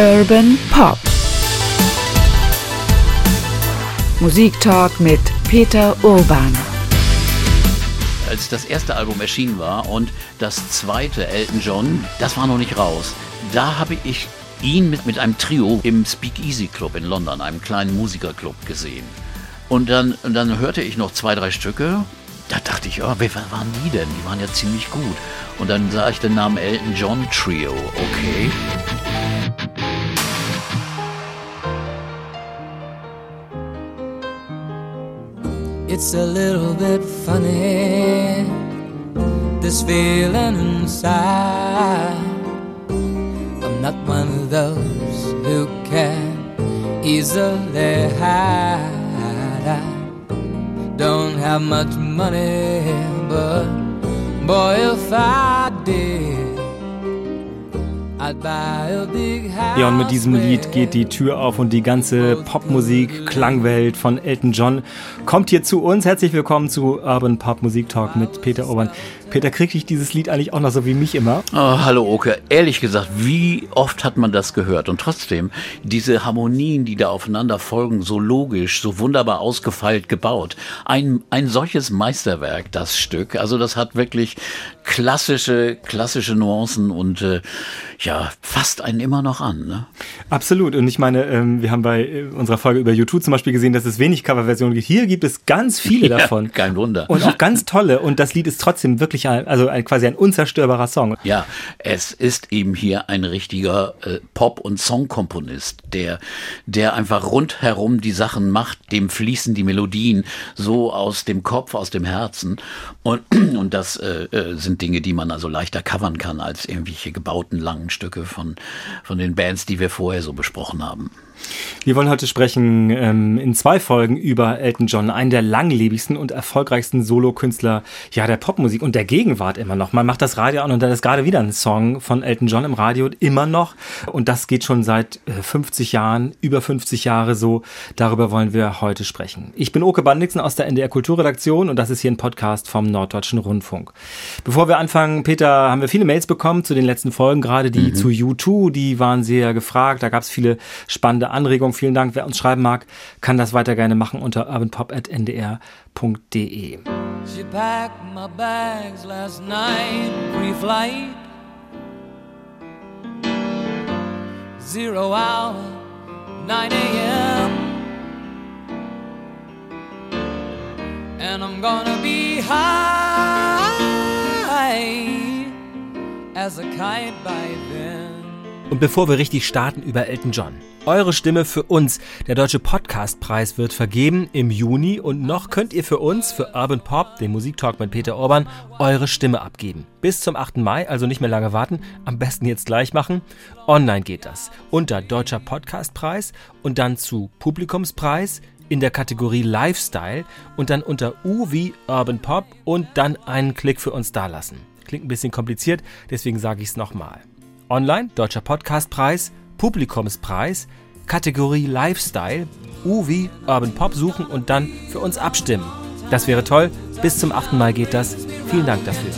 Urban Pop. Musiktalk mit Peter Urban. Als das erste Album erschienen war und das zweite, Elton John, das war noch nicht raus. Da habe ich ihn mit, mit einem Trio im Speakeasy Club in London, einem kleinen Musikerclub, gesehen. Und dann, und dann hörte ich noch zwei, drei Stücke. Da dachte ich, oh, wer waren die denn? Die waren ja ziemlich gut. Und dann sah ich den Namen Elton John Trio. Okay. It's a little bit funny, this feeling inside. I'm not one of those who can easily hide. I don't have much money, but boy, if I did. Ja, und mit diesem Lied geht die Tür auf und die ganze Popmusik, Klangwelt von Elton John kommt hier zu uns. Herzlich willkommen zu Urban Pop Musik Talk mit Peter Urban. Peter, kriege ich dieses Lied eigentlich auch noch so wie mich immer? Oh, hallo Oke, ehrlich gesagt, wie oft hat man das gehört? Und trotzdem, diese Harmonien, die da aufeinander folgen, so logisch, so wunderbar ausgefeilt gebaut. Ein, ein solches Meisterwerk, das Stück. Also das hat wirklich klassische, klassische Nuancen und äh, ja, fasst einen immer noch an. Ne? Absolut. Und ich meine, ähm, wir haben bei äh, unserer Folge über YouTube zum Beispiel gesehen, dass es wenig Coverversionen gibt. Hier gibt es ganz viele ja, davon. Kein Wunder. Und auch ganz tolle. Und das Lied ist trotzdem wirklich wirklich ein, also ein, quasi ein unzerstörbarer Song. Ja, es ist eben hier ein richtiger äh, Pop- und Songkomponist, der, der einfach rundherum die Sachen macht, dem fließen die Melodien so aus dem Kopf, aus dem Herzen. Und, und das äh, äh, sind Dinge, die man also leichter covern kann als irgendwelche gebauten langen Stücke von, von den Bands, die wir vorher so besprochen haben. Wir wollen heute sprechen ähm, in zwei Folgen über Elton John, einen der langlebigsten und erfolgreichsten Solokünstler ja, der Popmusik und der Gegenwart immer noch. Man macht das Radio an und dann ist gerade wieder ein Song von Elton John im Radio immer noch. Und das geht schon seit 50 äh, Jahren, über 50 Jahre so. Darüber wollen wir heute sprechen. Ich bin Oke Bandixen aus der NDR Kulturredaktion und das ist hier ein Podcast vom Norddeutschen Rundfunk. Bevor wir anfangen, Peter, haben wir viele Mails bekommen zu den letzten Folgen, gerade die mhm. zu U2, die waren sehr gefragt. Da gab es viele spannende Anregung. Vielen Dank. Wer uns schreiben mag, kann das weiter gerne machen unter urbanpop.ndr.de. She packed my bags last night, pre-flight. Zero hour, 9 a.m. And I'm gonna be high as a kite by then. Und bevor wir richtig starten über Elton John. Eure Stimme für uns. Der Deutsche Podcastpreis wird vergeben im Juni und noch könnt ihr für uns, für Urban Pop, den Musiktalk mit Peter Orban, eure Stimme abgeben. Bis zum 8. Mai, also nicht mehr lange warten, am besten jetzt gleich machen. Online geht das. Unter Deutscher Podcastpreis und dann zu Publikumspreis in der Kategorie Lifestyle und dann unter U wie Urban Pop und dann einen Klick für uns dalassen. Klingt ein bisschen kompliziert, deswegen sage ich es nochmal. Online, Deutscher Podcastpreis, Publikumspreis, Kategorie Lifestyle, U wie Urban Pop suchen und dann für uns abstimmen. Das wäre toll. Bis zum 8. Mai geht das. Vielen Dank dafür.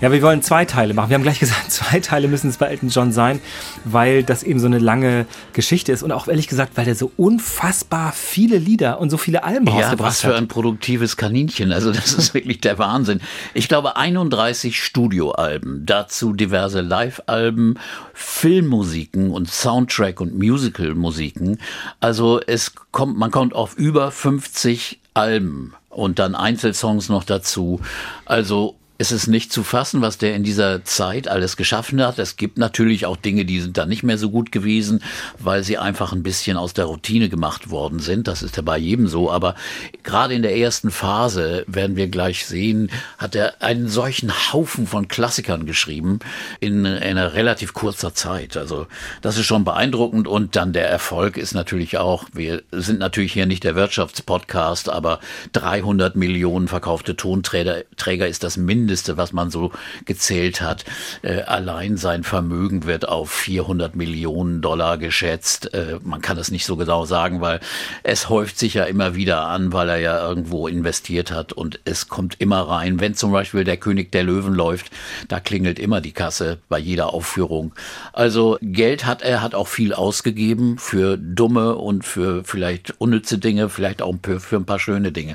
Ja, wir wollen zwei Teile machen. Wir haben gleich gesagt, zwei Teile müssen es bei Elton John sein, weil das eben so eine lange Geschichte ist und auch ehrlich gesagt, weil der so unfassbar viele Lieder und so viele Alben ja, rausgebracht was für ein produktives Kaninchen. Also das ist wirklich der Wahnsinn. Ich glaube 31 Studioalben, dazu diverse Live-Alben, Filmmusiken und Soundtrack und Musical-Musiken. Also es kommt, man kommt auf über 50 Alben und dann Einzelsongs noch dazu. Also es ist nicht zu fassen, was der in dieser Zeit alles geschaffen hat. Es gibt natürlich auch Dinge, die sind da nicht mehr so gut gewesen, weil sie einfach ein bisschen aus der Routine gemacht worden sind. Das ist ja bei jedem so. Aber gerade in der ersten Phase, werden wir gleich sehen, hat er einen solchen Haufen von Klassikern geschrieben in einer relativ kurzer Zeit. Also das ist schon beeindruckend. Und dann der Erfolg ist natürlich auch, wir sind natürlich hier nicht der Wirtschaftspodcast, aber 300 Millionen verkaufte Tonträger Träger ist das mindestens Mindeste, was man so gezählt hat. Äh, allein sein Vermögen wird auf 400 Millionen Dollar geschätzt. Äh, man kann das nicht so genau sagen, weil es häuft sich ja immer wieder an, weil er ja irgendwo investiert hat und es kommt immer rein. Wenn zum Beispiel der König der Löwen läuft, da klingelt immer die Kasse bei jeder Aufführung. Also Geld hat er, hat auch viel ausgegeben für dumme und für vielleicht unnütze Dinge, vielleicht auch für, für ein paar schöne Dinge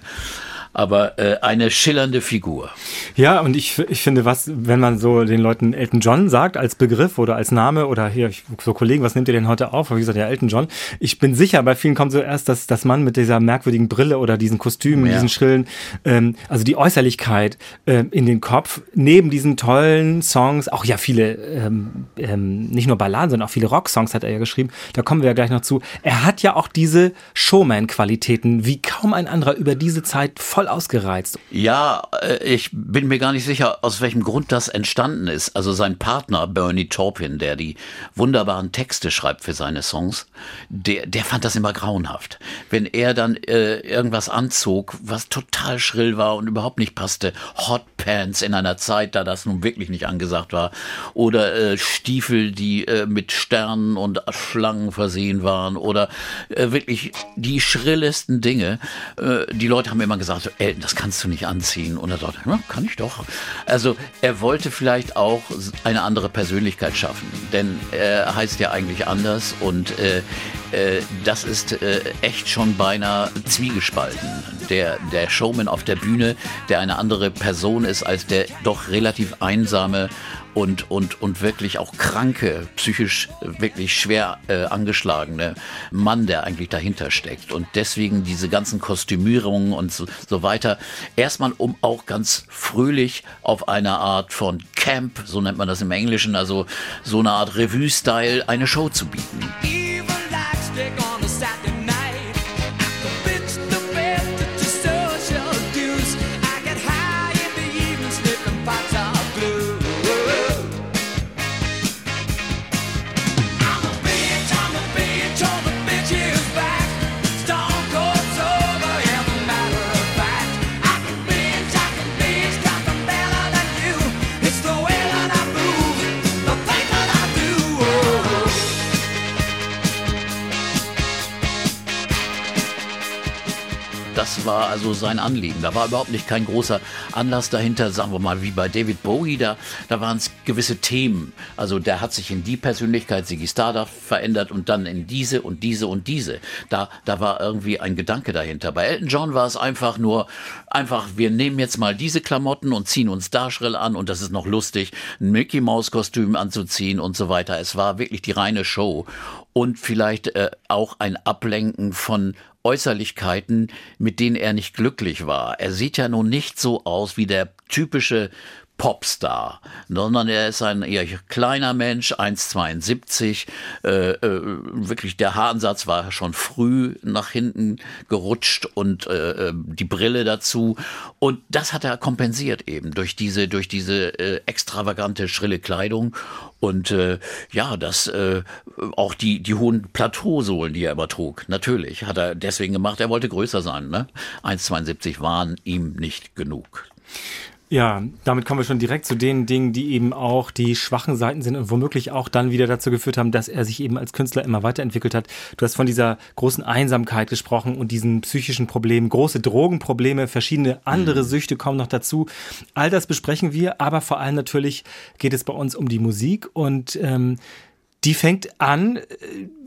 aber äh, eine schillernde Figur. Ja, und ich, ich finde, was, wenn man so den Leuten Elton John sagt als Begriff oder als Name oder hier, so Kollegen, was nimmt ihr denn heute auf? Wie gesagt, ja, Elton John. Ich bin sicher, bei vielen kommt so erst dass das Mann mit dieser merkwürdigen Brille oder diesen Kostümen, ja. diesen schrillen, ähm, also die Äußerlichkeit ähm, in den Kopf, neben diesen tollen Songs, auch ja viele, ähm, ähm, nicht nur Balladen, sondern auch viele Rocksongs hat er ja geschrieben, da kommen wir ja gleich noch zu. Er hat ja auch diese Showman-Qualitäten, wie kaum ein anderer über diese Zeit voll voll ausgereizt. Ja, äh, ich bin mir gar nicht sicher, aus welchem Grund das entstanden ist. Also sein Partner Bernie Taupin, der die wunderbaren Texte schreibt für seine Songs, der, der fand das immer grauenhaft. Wenn er dann äh, irgendwas anzog, was total schrill war und überhaupt nicht passte, Hot Pants in einer Zeit, da das nun wirklich nicht angesagt war, oder äh, Stiefel, die äh, mit Sternen und Schlangen versehen waren, oder äh, wirklich die schrillesten Dinge. Äh, die Leute haben immer gesagt, Elton, das kannst du nicht anziehen. Und er sagte, ja, kann ich doch. Also er wollte vielleicht auch eine andere Persönlichkeit schaffen, denn er heißt ja eigentlich anders und äh, äh, das ist äh, echt schon beinahe zwiegespalten. Der, der Showman auf der Bühne, der eine andere Person ist als der doch relativ einsame und, und, und wirklich auch kranke, psychisch wirklich schwer äh, angeschlagene Mann, der eigentlich dahinter steckt. Und deswegen diese ganzen Kostümierungen und so, so weiter. Erstmal, um auch ganz fröhlich auf einer Art von Camp, so nennt man das im Englischen, also so eine Art Revue-Style, eine Show zu bieten. Das war also sein Anliegen. Da war überhaupt nicht kein großer Anlass dahinter, sagen wir mal, wie bei David Bowie, da, da waren es gewisse Themen. Also der hat sich in die Persönlichkeit Ziggy Stardust verändert und dann in diese und diese und diese. Da, da war irgendwie ein Gedanke dahinter. Bei Elton John war es einfach nur, einfach, wir nehmen jetzt mal diese Klamotten und ziehen uns da schrill an und das ist noch lustig, ein Mickey Maus Kostüm anzuziehen und so weiter. Es war wirklich die reine Show und vielleicht äh, auch ein Ablenken von Äußerlichkeiten, mit denen er nicht glücklich war. Er sieht ja nun nicht so aus wie der typische Popstar, sondern er ist ein eher kleiner Mensch, 1,72. Äh, äh, wirklich der Haaransatz war schon früh nach hinten gerutscht und äh, äh, die Brille dazu. Und das hat er kompensiert eben durch diese, durch diese äh, extravagante, schrille Kleidung. Und äh, ja, das äh, auch die, die hohen Plateausohlen, die er immer trug, natürlich, hat er deswegen gemacht. Er wollte größer sein. Ne? 1,72 waren ihm nicht genug. Ja, damit kommen wir schon direkt zu den Dingen, die eben auch die schwachen Seiten sind und womöglich auch dann wieder dazu geführt haben, dass er sich eben als Künstler immer weiterentwickelt hat. Du hast von dieser großen Einsamkeit gesprochen und diesen psychischen Problemen, große Drogenprobleme, verschiedene andere mhm. Süchte kommen noch dazu. All das besprechen wir, aber vor allem natürlich geht es bei uns um die Musik und ähm, die fängt an, äh,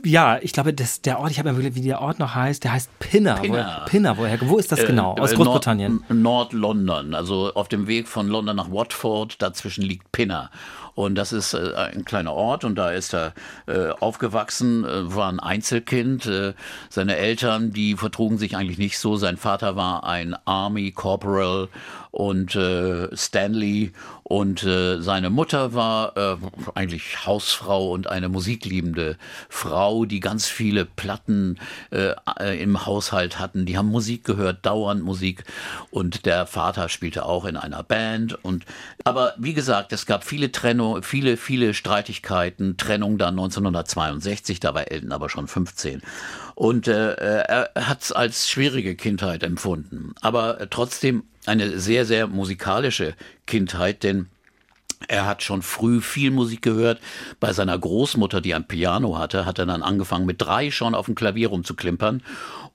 ja, ich glaube, das, der Ort, ich habe ja wie der Ort noch heißt, der heißt Pinner. Pinner, wo, Pinner woher, wo ist das äh, genau? Aus äh, Großbritannien? Nord-London, also auf dem Weg von London nach Watford, dazwischen liegt Pinner. Und das ist äh, ein kleiner Ort und da ist er äh, aufgewachsen, äh, war ein Einzelkind. Seine Eltern, die vertrugen sich eigentlich nicht so. Sein Vater war ein Army Corporal und äh, Stanley und äh, seine Mutter war äh, eigentlich Hausfrau und eine musikliebende Frau, die ganz viele Platten äh, äh, im Haushalt hatten. Die haben Musik gehört, dauernd Musik und der Vater spielte auch in einer Band und aber wie gesagt, es gab viele Trennung, viele, viele Streitigkeiten, Trennung dann 1962, da war Elton aber schon 15. Und äh, er hat es als schwierige Kindheit empfunden. Aber trotzdem eine sehr, sehr musikalische Kindheit, denn er hat schon früh viel Musik gehört. Bei seiner Großmutter, die ein Piano hatte, hat er dann angefangen, mit drei schon auf dem Klavier rumzuklimpern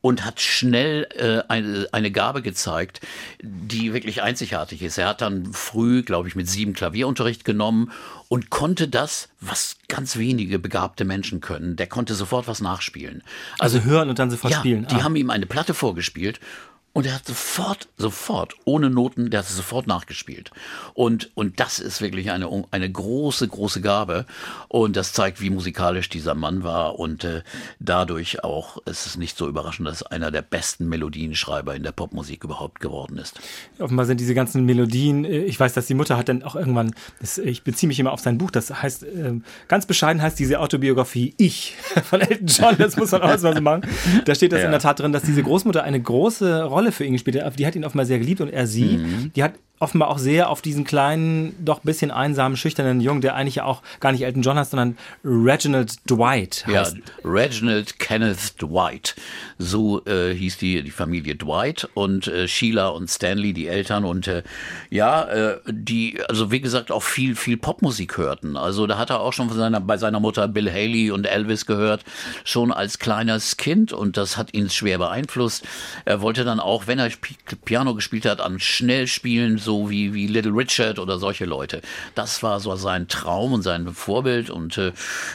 und hat schnell äh, eine, eine Gabe gezeigt, die wirklich einzigartig ist. Er hat dann früh, glaube ich, mit sieben Klavierunterricht genommen und konnte das, was ganz wenige begabte Menschen können. Der konnte sofort was nachspielen. Also, also hören und dann sofort ja, spielen. Die ah. haben ihm eine Platte vorgespielt und er hat sofort, sofort, ohne Noten, der hat es sofort nachgespielt. Und, und das ist wirklich eine, eine große, große Gabe. Und das zeigt, wie musikalisch dieser Mann war. Und äh, dadurch auch, es ist nicht so überraschend, dass einer der besten Melodienschreiber in der Popmusik überhaupt geworden ist. Offenbar sind diese ganzen Melodien, äh, ich weiß, dass die Mutter hat dann auch irgendwann, das, ich beziehe mich immer auf sein Buch, das heißt, äh, ganz bescheiden heißt diese Autobiografie Ich von Elton John, das muss man auch mal so machen. Da steht das ja. in der Tat drin, dass diese Großmutter eine große Rolle Rolle für ihn gespielt hat. Die hat ihn offenbar sehr geliebt und er sie. Mhm. Die hat offenbar auch sehr auf diesen kleinen, doch bisschen einsamen, schüchternen Jungen, der eigentlich ja auch gar nicht Elton John heißt, sondern Reginald Dwight heißt. Ja, Reginald Kenneth Dwight. So äh, hieß die, die Familie Dwight und äh, Sheila und Stanley, die Eltern und äh, ja, äh, die, also wie gesagt, auch viel, viel Popmusik hörten. Also da hat er auch schon von seiner, bei seiner Mutter Bill Haley und Elvis gehört, schon als kleines Kind und das hat ihn schwer beeinflusst. Er wollte dann auch, wenn er Piano gespielt hat, an Schnellspielen so so wie, wie Little Richard oder solche Leute. Das war so sein Traum und sein Vorbild und äh,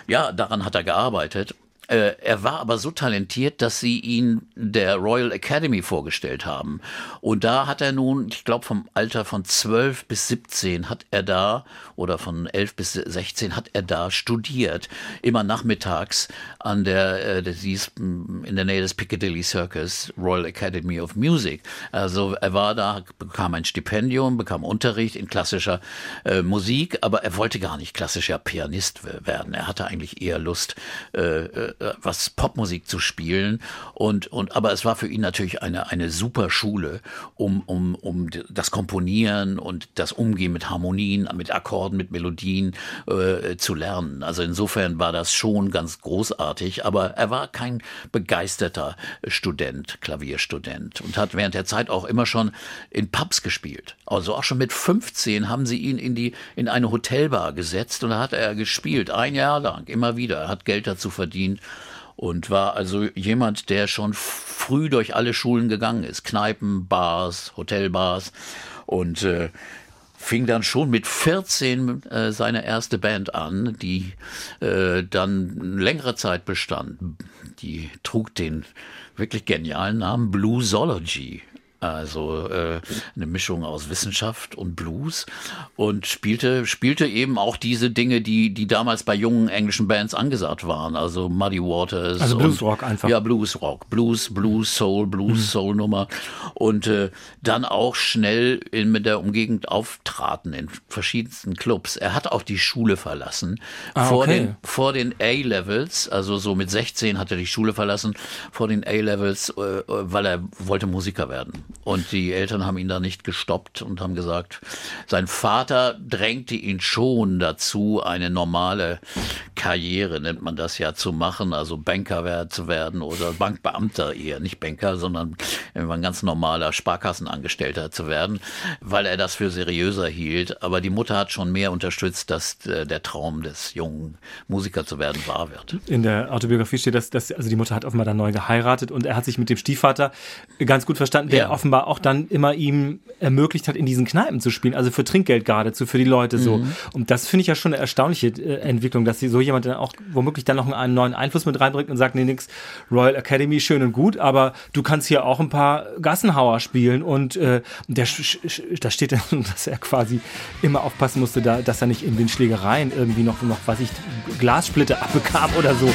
ja, daran hat er gearbeitet. Äh, er war aber so talentiert, dass sie ihn der Royal Academy vorgestellt haben. Und da hat er nun, ich glaube vom Alter von 12 bis 17 hat er da, oder von 11 bis 16 hat er da studiert. Immer nachmittags an der, äh, das hieß in der Nähe des Piccadilly Circus, Royal Academy of Music. Also er war da, bekam ein Stipendium, bekam Unterricht in klassischer äh, Musik, aber er wollte gar nicht klassischer Pianist werden. Er hatte eigentlich eher Lust, äh äh, was Popmusik zu spielen. Und, und, aber es war für ihn natürlich eine, eine super Schule, um, um, um das Komponieren und das Umgehen mit Harmonien, mit Akkorden, mit Melodien äh, zu lernen. Also insofern war das schon ganz großartig, aber er war kein begeisterter Student, Klavierstudent und hat während der Zeit auch immer schon in Pubs gespielt. Also auch schon mit 15 haben sie ihn in die, in eine Hotelbar gesetzt und da hat er gespielt, ein Jahr lang, immer wieder. Er hat Geld dazu verdient und war also jemand, der schon früh durch alle Schulen gegangen ist. Kneipen, Bars, Hotelbars und äh, fing dann schon mit 14 äh, seine erste Band an, die äh, dann längere Zeit bestand. Die trug den wirklich genialen Namen Bluesology. Also äh, eine Mischung aus Wissenschaft und Blues und spielte spielte eben auch diese Dinge, die die damals bei jungen englischen Bands angesagt waren. Also Muddy Waters. Also Bluesrock einfach. Ja, Bluesrock, Blues, Blues Soul, Blues mhm. Soul Nummer und äh, dann auch schnell in mit der Umgegend auftraten in verschiedensten Clubs. Er hat auch die Schule verlassen ah, vor okay. den vor den A-Levels. Also so mit 16 hat er die Schule verlassen vor den A-Levels, äh, weil er wollte Musiker werden. Und die Eltern haben ihn da nicht gestoppt und haben gesagt, sein Vater drängte ihn schon dazu, eine normale Karriere, nennt man das ja, zu machen, also Banker zu werden oder Bankbeamter eher, nicht Banker, sondern ein ganz normaler Sparkassenangestellter zu werden, weil er das für seriöser hielt. Aber die Mutter hat schon mehr unterstützt, dass äh, der Traum des jungen Musiker zu werden wahr wird. In der Autobiografie steht, dass, dass also die Mutter hat offenbar dann neu geheiratet und er hat sich mit dem Stiefvater ganz gut verstanden, der ja offenbar auch dann immer ihm ermöglicht hat, in diesen Kneipen zu spielen, also für Trinkgeld geradezu, für die Leute so. Mhm. Und das finde ich ja schon eine erstaunliche äh, Entwicklung, dass sie so jemand dann auch womöglich dann noch einen neuen Einfluss mit reinbringt und sagt, nee, nix, Royal Academy, schön und gut, aber du kannst hier auch ein paar Gassenhauer spielen und äh, der, da steht dann, dass er quasi immer aufpassen musste, da, dass er nicht in den Schlägereien irgendwie noch, noch was ich, Glassplitter abbekam oder so.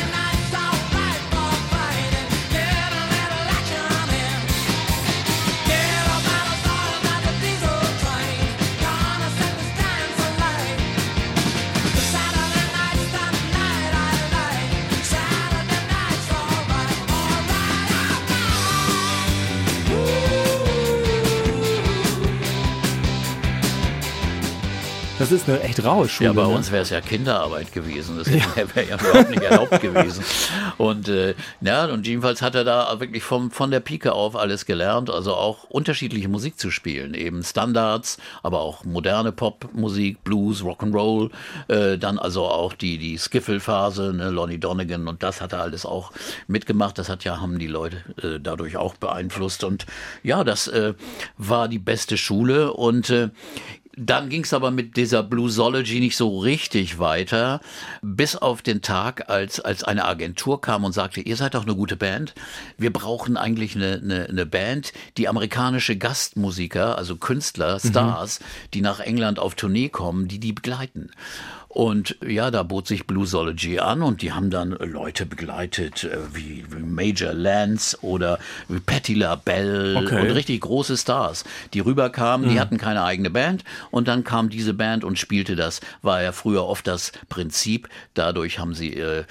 Das ist eine echt raue Schule. Ja, bei ne? uns wäre es ja Kinderarbeit gewesen. Das wäre ja überhaupt nicht erlaubt gewesen. Und äh, ja, und jedenfalls hat er da wirklich vom, von der Pike auf alles gelernt, also auch unterschiedliche Musik zu spielen. Eben Standards, aber auch moderne Popmusik, Blues, Rock'n'Roll, äh, dann also auch die, die Skiffle-Phase, ne, Lonnie Donegan und das hat er alles auch mitgemacht. Das hat ja, haben die Leute äh, dadurch auch beeinflusst. Und ja, das äh, war die beste Schule und äh, dann ging es aber mit dieser Bluesology nicht so richtig weiter, bis auf den Tag, als, als eine Agentur kam und sagte, ihr seid doch eine gute Band. Wir brauchen eigentlich eine, eine, eine Band, die amerikanische Gastmusiker, also Künstler, Stars, mhm. die nach England auf Tournee kommen, die die begleiten. Und ja, da bot sich Bluesology an und die haben dann Leute begleitet äh, wie, Major Lance oder wie Patti LaBelle okay. und richtig große Stars, die rüberkamen, mhm. die hatten keine eigene Band und dann kam diese Band und spielte das. War ja früher oft das Prinzip. Dadurch haben sie, äh,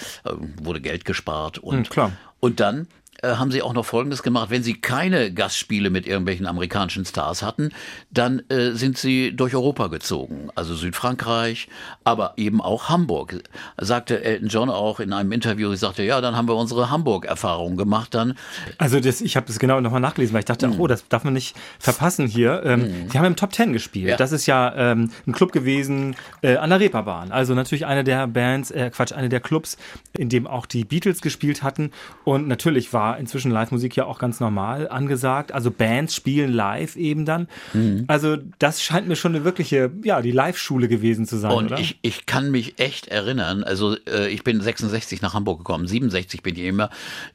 wurde Geld gespart und, mhm, klar. und dann äh, haben sie auch noch Folgendes gemacht. Wenn sie keine Gastspiele mit irgendwelchen amerikanischen Stars hatten, dann äh, sind sie durch Europa gezogen. Also Südfrankreich, aber eben auch Hamburg. Sagte Elton John auch in einem Interview, ich sagte, ja, dann haben wir unsere Hamburg-Erfahrung gemacht dann. Also das, ich habe das genau nochmal nachgelesen, weil ich dachte, mhm. oh, das darf man nicht verpassen hier. Ähm, mhm. Die haben im Top Ten gespielt. Ja. Das ist ja ähm, ein Club gewesen äh, an der Reeperbahn. Also natürlich eine der Bands, äh, Quatsch, eine der Clubs, in dem auch die Beatles gespielt hatten. Und natürlich war inzwischen Live-Musik ja auch ganz normal angesagt. Also Bands spielen live eben dann. Mhm. Also das scheint mir schon eine wirkliche, ja, die Live-Schule gewesen zu sein. Und oder? Ich, ich kann mich echt erinnern, also äh, ich bin 66 nach Hamburg gekommen, 67 bin ich immer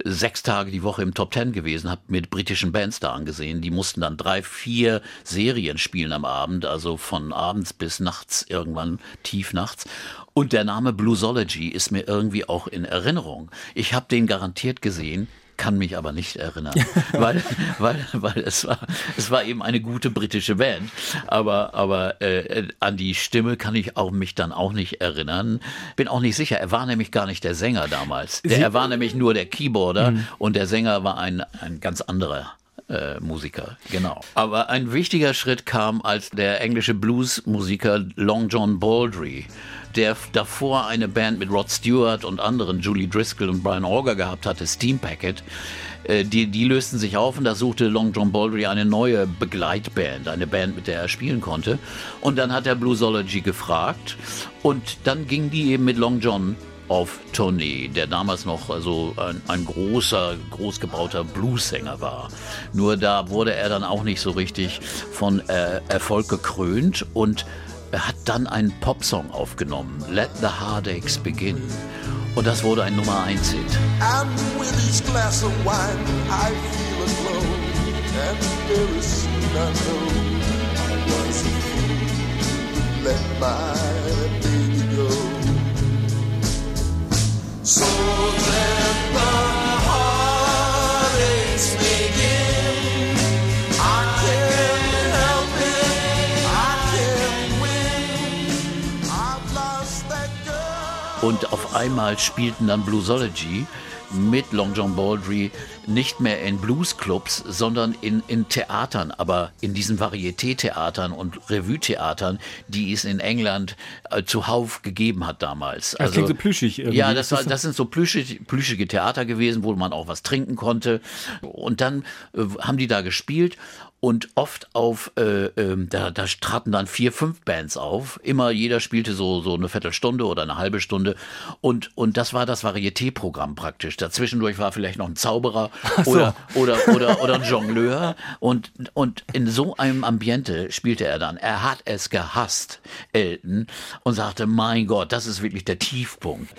sechs Tage die Woche im Top Ten gewesen, habe mit britischen Bands da angesehen. Die mussten dann drei, vier Serien spielen am Abend, also von abends bis nachts, irgendwann tief nachts. Und der Name Bluesology ist mir irgendwie auch in Erinnerung. Ich habe den garantiert gesehen, kann mich aber nicht erinnern, weil, weil, weil es war, es war eben eine gute britische Band, aber, aber äh, an die Stimme kann ich auch mich dann auch nicht erinnern. Bin auch nicht sicher. Er war nämlich gar nicht der Sänger damals. Der, er war nämlich nur der Keyboarder mhm. und der Sänger war ein, ein ganz anderer äh, Musiker, genau. Aber ein wichtiger Schritt kam, als der englische Bluesmusiker Long John Baldry der davor eine Band mit Rod Stewart und anderen, Julie Driscoll und Brian Auger gehabt hatte, Steam Packet, äh, die, die lösten sich auf und da suchte Long John Baldry eine neue Begleitband, eine Band, mit der er spielen konnte. Und dann hat er Bluesology gefragt und dann ging die eben mit Long John auf Tournee, der damals noch also ein, ein großer, großgebauter Bluesänger war. Nur da wurde er dann auch nicht so richtig von äh, Erfolg gekrönt und er hat dann einen Popsong aufgenommen, Let the Heartaches Begin. Und das wurde ein Nummer 1 Hit. And with each glass of wine I feel a glow And very soon I know I was a fool Let my Und auf einmal spielten dann Bluesology mit Long John Baldry nicht mehr in Bluesclubs, sondern in, in Theatern, aber in diesen Varieté-Theatern und Revue-Theatern, die es in England äh, zuhauf gegeben hat damals. Das also, klingt so plüschig. Irgendwie. Ja, das, war, das sind so plüschig, plüschige Theater gewesen, wo man auch was trinken konnte. Und dann äh, haben die da gespielt und oft auf, äh, äh, da, da traten dann vier, fünf Bands auf. Immer jeder spielte so, so eine Viertelstunde oder eine halbe Stunde. Und, und das war das Varieté-Programm praktisch. Dazwischendurch war vielleicht noch ein Zauberer so. oder, oder, oder, oder ein Jongleur. Und, und in so einem Ambiente spielte er dann. Er hat es gehasst, Elton, und sagte, mein Gott, das ist wirklich der Tiefpunkt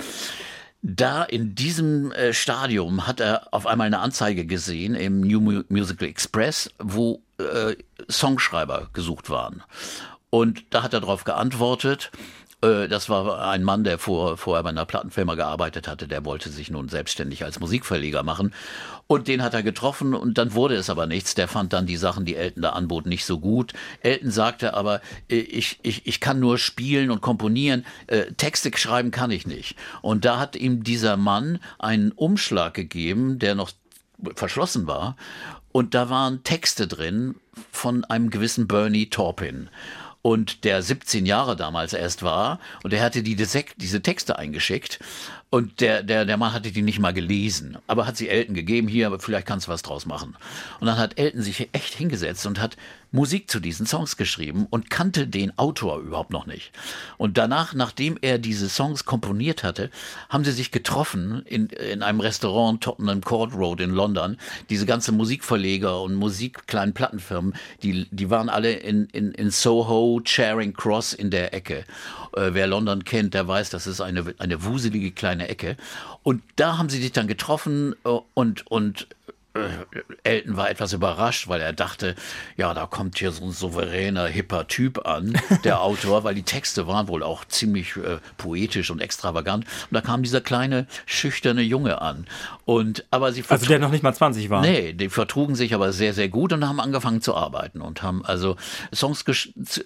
da in diesem äh, Stadium hat er auf einmal eine Anzeige gesehen im New Musical Express, wo äh, Songschreiber gesucht waren. Und da hat er darauf geantwortet. Äh, das war ein Mann, der vor, vorher bei einer Plattenfirma gearbeitet hatte. Der wollte sich nun selbstständig als Musikverleger machen. Und den hat er getroffen und dann wurde es aber nichts. Der fand dann die Sachen, die Elton da anbot, nicht so gut. Elton sagte aber, äh, ich, ich, ich kann nur spielen und komponieren. Äh, Texte schreiben kann ich nicht. Und da hat ihm dieser Mann einen Umschlag gegeben, der noch verschlossen war. Und da waren Texte drin von einem gewissen Bernie Taupin. Und der 17 Jahre damals erst war und der hatte die, diese Texte eingeschickt und der, der, der Mann hatte die nicht mal gelesen, aber hat sie Elton gegeben, hier, vielleicht kannst du was draus machen. Und dann hat Elton sich echt hingesetzt und hat Musik zu diesen Songs geschrieben und kannte den Autor überhaupt noch nicht. Und danach, nachdem er diese Songs komponiert hatte, haben sie sich getroffen in, in einem Restaurant Tottenham Court Road in London. Diese ganze Musikverleger und Musik, kleinen Plattenfirmen, die, die waren alle in, in, in Soho, Charing Cross in der Ecke. Äh, wer London kennt, der weiß, das ist eine, eine wuselige kleine Ecke. Und da haben sie sich dann getroffen äh, und, und Elton war etwas überrascht, weil er dachte, ja, da kommt hier so ein souveräner, hipper Typ an, der Autor, weil die Texte waren wohl auch ziemlich äh, poetisch und extravagant. Und da kam dieser kleine, schüchterne Junge an. Und, aber sie also der noch nicht mal 20 war? Nee, die vertrugen sich aber sehr, sehr gut und haben angefangen zu arbeiten und haben also Songs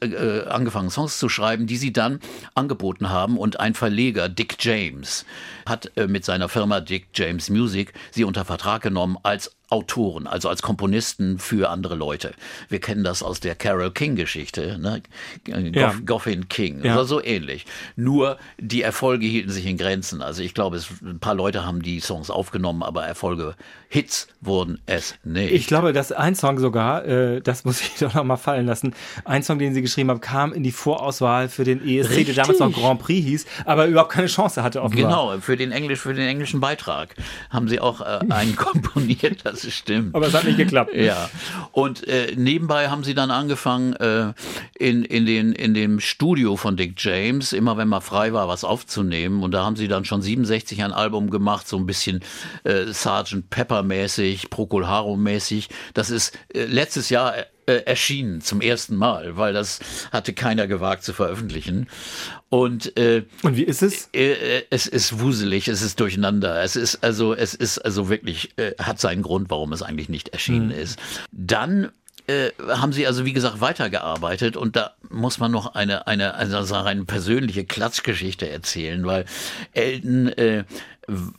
äh, angefangen, Songs zu schreiben, die sie dann angeboten haben. Und ein Verleger, Dick James, hat äh, mit seiner Firma Dick James Music sie unter Vertrag genommen als Autoren, also als Komponisten für andere Leute. Wir kennen das aus der Carol King-Geschichte, ne? Ja. Goffin King, ja. oder so ähnlich. Nur die Erfolge hielten sich in Grenzen. Also ich glaube, es, ein paar Leute haben die Songs aufgenommen, aber Erfolge, Hits wurden es nicht. Ich glaube, dass ein Song sogar, äh, das muss ich doch noch mal fallen lassen, ein Song, den sie geschrieben haben, kam in die Vorauswahl für den ESC, Richtig. der damals noch Grand Prix hieß, aber überhaupt keine Chance hatte offenbar. Genau, für den Englisch, für den englischen Beitrag haben sie auch äh, einen komponiert, das das stimmt. Aber es hat nicht geklappt. Ja. Und äh, nebenbei haben sie dann angefangen, äh, in, in, den, in dem Studio von Dick James, immer wenn man frei war, was aufzunehmen. Und da haben sie dann schon 67 ein Album gemacht, so ein bisschen äh, Sgt. Pepper-mäßig, Procol Harum-mäßig. Das ist äh, letztes Jahr äh, erschienen zum ersten Mal, weil das hatte keiner gewagt zu veröffentlichen. Und, äh, und wie ist es? Äh, äh, es ist wuselig, es ist durcheinander. Es ist also, es ist also wirklich, äh, hat seinen Grund, warum es eigentlich nicht erschienen mhm. ist. Dann äh, haben sie also wie gesagt weitergearbeitet und da muss man noch eine eine also eine persönliche Klatschgeschichte erzählen, weil Elton äh,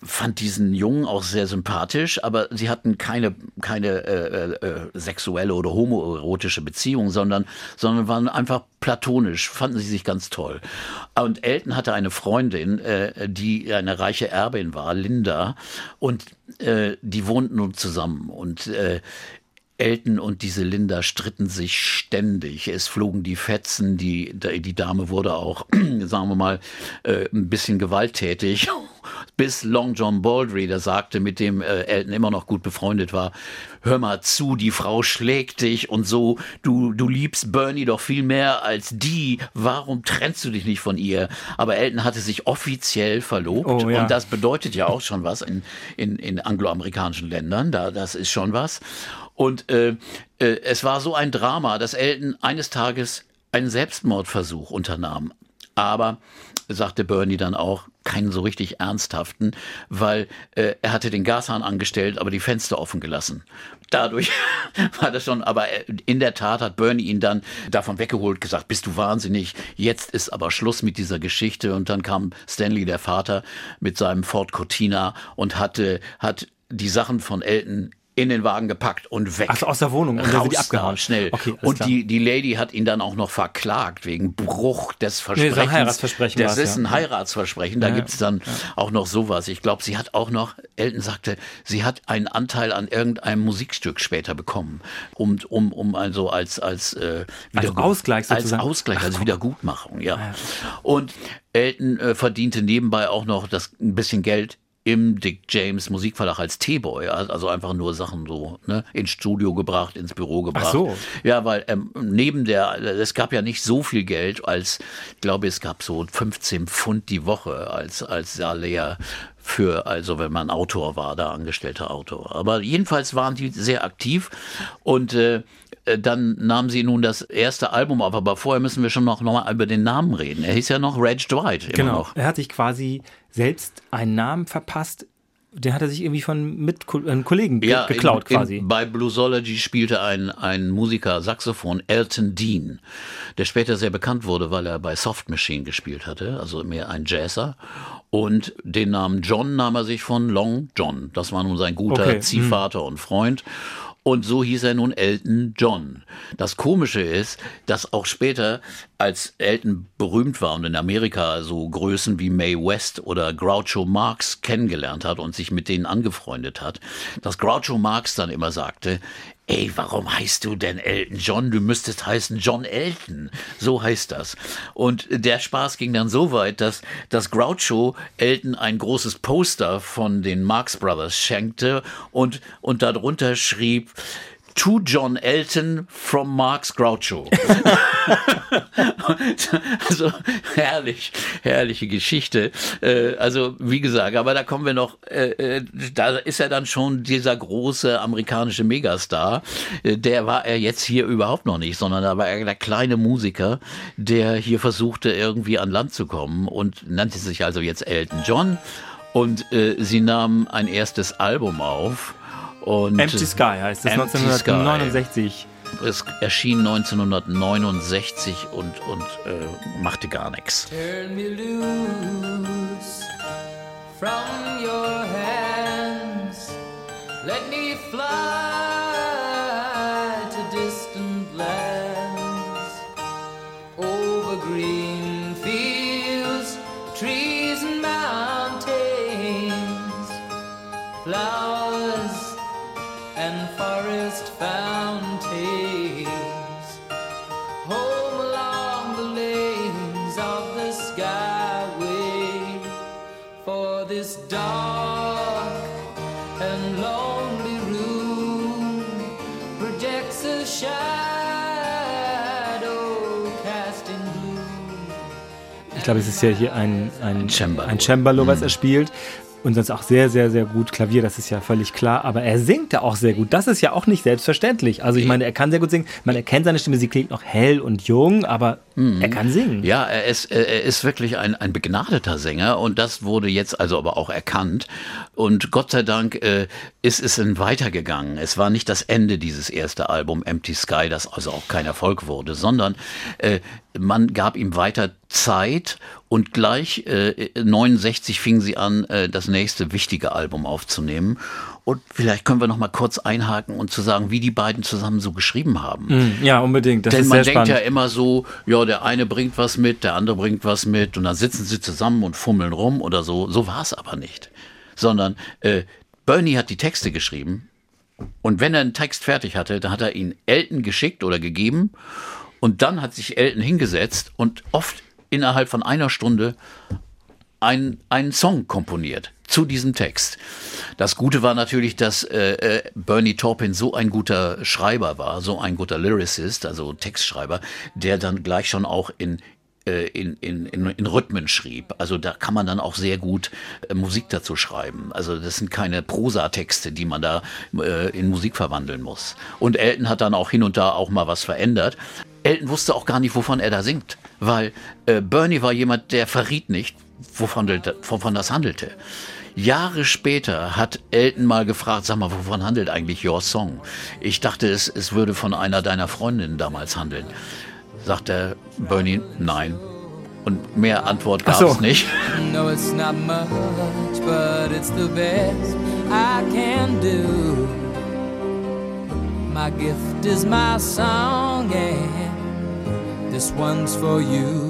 fand diesen Jungen auch sehr sympathisch, aber sie hatten keine, keine äh, äh, sexuelle oder homoerotische Beziehung, sondern, sondern waren einfach platonisch, fanden sie sich ganz toll. Und Elton hatte eine Freundin, äh, die eine reiche Erbin war, Linda, und äh, die wohnten nun zusammen. Und äh, Elton und diese Linda stritten sich ständig. Es flogen die Fetzen, die, die Dame wurde auch, sagen wir mal, äh, ein bisschen gewalttätig. Bis Long John Baldry, der sagte, mit dem äh, Elton immer noch gut befreundet war, hör mal zu, die Frau schlägt dich und so, du, du liebst Bernie doch viel mehr als die, warum trennst du dich nicht von ihr? Aber Elton hatte sich offiziell verlobt oh, ja. und das bedeutet ja auch schon was in, in, in angloamerikanischen Ländern, da, das ist schon was. Und äh, äh, es war so ein Drama, dass Elton eines Tages einen Selbstmordversuch unternahm. Aber sagte Bernie dann auch, keinen so richtig ernsthaften, weil äh, er hatte den Gashahn angestellt, aber die Fenster offen gelassen. Dadurch war das schon, aber äh, in der Tat hat Bernie ihn dann davon weggeholt, gesagt, bist du wahnsinnig, jetzt ist aber Schluss mit dieser Geschichte. Und dann kam Stanley, der Vater, mit seinem Ford Cortina und hatte, hat die Sachen von Elton in den Wagen gepackt und weg. Also aus der Wohnung und raus abgehauen. schnell. Okay, und die, die Lady hat ihn dann auch noch verklagt wegen Bruch des Versprechens. Nee, so ein Heiratsversprechen das ist ja. ein Heiratsversprechen. Da ja, gibt's dann ja. auch noch sowas. Ich glaube, sie hat auch noch, Elton sagte, sie hat einen Anteil an irgendeinem Musikstück später bekommen. Um, um, um also als, als, äh, also Ausgleich sozusagen. Als Ausgleich, Ach, als Wiedergutmachung, ja. Und Elton äh, verdiente nebenbei auch noch das ein bisschen Geld im Dick James Musikverlag als T-Boy, also einfach nur Sachen so ne, ins Studio gebracht, ins Büro gebracht. Ach so. Ja, weil ähm, neben der, es gab ja nicht so viel Geld, als ich glaube, es gab so 15 Pfund die Woche als als Salär für, also wenn man Autor war, da angestellter Autor. Aber jedenfalls waren die sehr aktiv und äh, dann nahmen sie nun das erste Album auf, aber vorher müssen wir schon noch, noch mal über den Namen reden. Er hieß ja noch Reg Dwight. genau. Noch. Er hat sich quasi selbst einen Namen verpasst, den hat er sich irgendwie von mit einem Kollegen ja, geklaut in, quasi. In, bei Bluesology spielte ein, ein Musiker Saxophon, Elton Dean, der später sehr bekannt wurde, weil er bei Soft Machine gespielt hatte, also mehr ein Jazzer. Und den Namen John nahm er sich von Long John. Das war nun sein guter okay. Ziehvater hm. und Freund. Und so hieß er nun Elton John. Das Komische ist, dass auch später, als Elton berühmt war und in Amerika so Größen wie Mae West oder Groucho Marx kennengelernt hat und sich mit denen angefreundet hat, dass Groucho Marx dann immer sagte, ey, warum heißt du denn Elton John? Du müsstest heißen John Elton. So heißt das. Und der Spaß ging dann so weit, dass, dass Groucho Elton ein großes Poster von den Marx Brothers schenkte und, und darunter schrieb, to John Elton from Marx Groucho. also herrlich, herrliche Geschichte. Äh, also wie gesagt, aber da kommen wir noch, äh, äh, da ist er dann schon dieser große amerikanische Megastar. Der war er jetzt hier überhaupt noch nicht, sondern da war er der kleine Musiker, der hier versuchte irgendwie an Land zu kommen und nannte sich also jetzt Elton John. Und sie nahmen ein erstes Album auf und Empty Sky heißt es, 1969. Sky. Es erschien 1969 und, und äh, machte gar nichts. Turn me loose from your hands. Let me fly this dark and lonely room projects a shadow casting blue. Ich glaube, es ist ja hier ein, ein, Cembalo, ein Cembalo was er spielt und sonst auch sehr, sehr, sehr gut Klavier, das ist ja völlig klar. Aber er singt ja auch sehr gut. Das ist ja auch nicht selbstverständlich. Also ich meine, er kann sehr gut singen. Man erkennt seine Stimme, sie klingt noch hell und jung, aber mhm. er kann singen. Ja, er ist, er ist wirklich ein, ein begnadeter Sänger und das wurde jetzt also aber auch erkannt. Und Gott sei Dank äh, ist es dann weitergegangen. Es war nicht das Ende dieses erste Album Empty Sky, das also auch kein Erfolg wurde, sondern äh, man gab ihm weiter Zeit und gleich äh, 69 fingen sie an, äh, das nächste wichtige Album aufzunehmen. Und vielleicht können wir noch mal kurz einhaken und zu sagen, wie die beiden zusammen so geschrieben haben. Mm, ja, unbedingt. Das Denn man denkt spannend. ja immer so, ja, der eine bringt was mit, der andere bringt was mit und dann sitzen sie zusammen und fummeln rum oder so. So war es aber nicht. Sondern äh, Bernie hat die Texte geschrieben und wenn er einen Text fertig hatte, dann hat er ihn Elton geschickt oder gegeben und dann hat sich Elton hingesetzt und oft innerhalb von einer Stunde ein, einen Song komponiert zu diesem Text. Das Gute war natürlich, dass äh, äh, Bernie Taupin so ein guter Schreiber war, so ein guter Lyricist, also Textschreiber, der dann gleich schon auch in äh, in, in, in, Rhythmen schrieb. Also da kann man dann auch sehr gut äh, Musik dazu schreiben. Also das sind keine Prosatexte, die man da äh, in Musik verwandeln muss. Und Elton hat dann auch hin und da auch mal was verändert. Elton wusste auch gar nicht, wovon er da singt, weil äh, Bernie war jemand, der verriet nicht, wovon, wovon das handelte. Jahre später hat Elton mal gefragt, sag mal, wovon handelt eigentlich Your Song? Ich dachte, es, es würde von einer deiner Freundinnen damals handeln. Sagt der Bernie, nein. Und mehr Antwort gab es so. nicht. No, it's not much, but it's the best I can do. My gift is my song and this one's for you.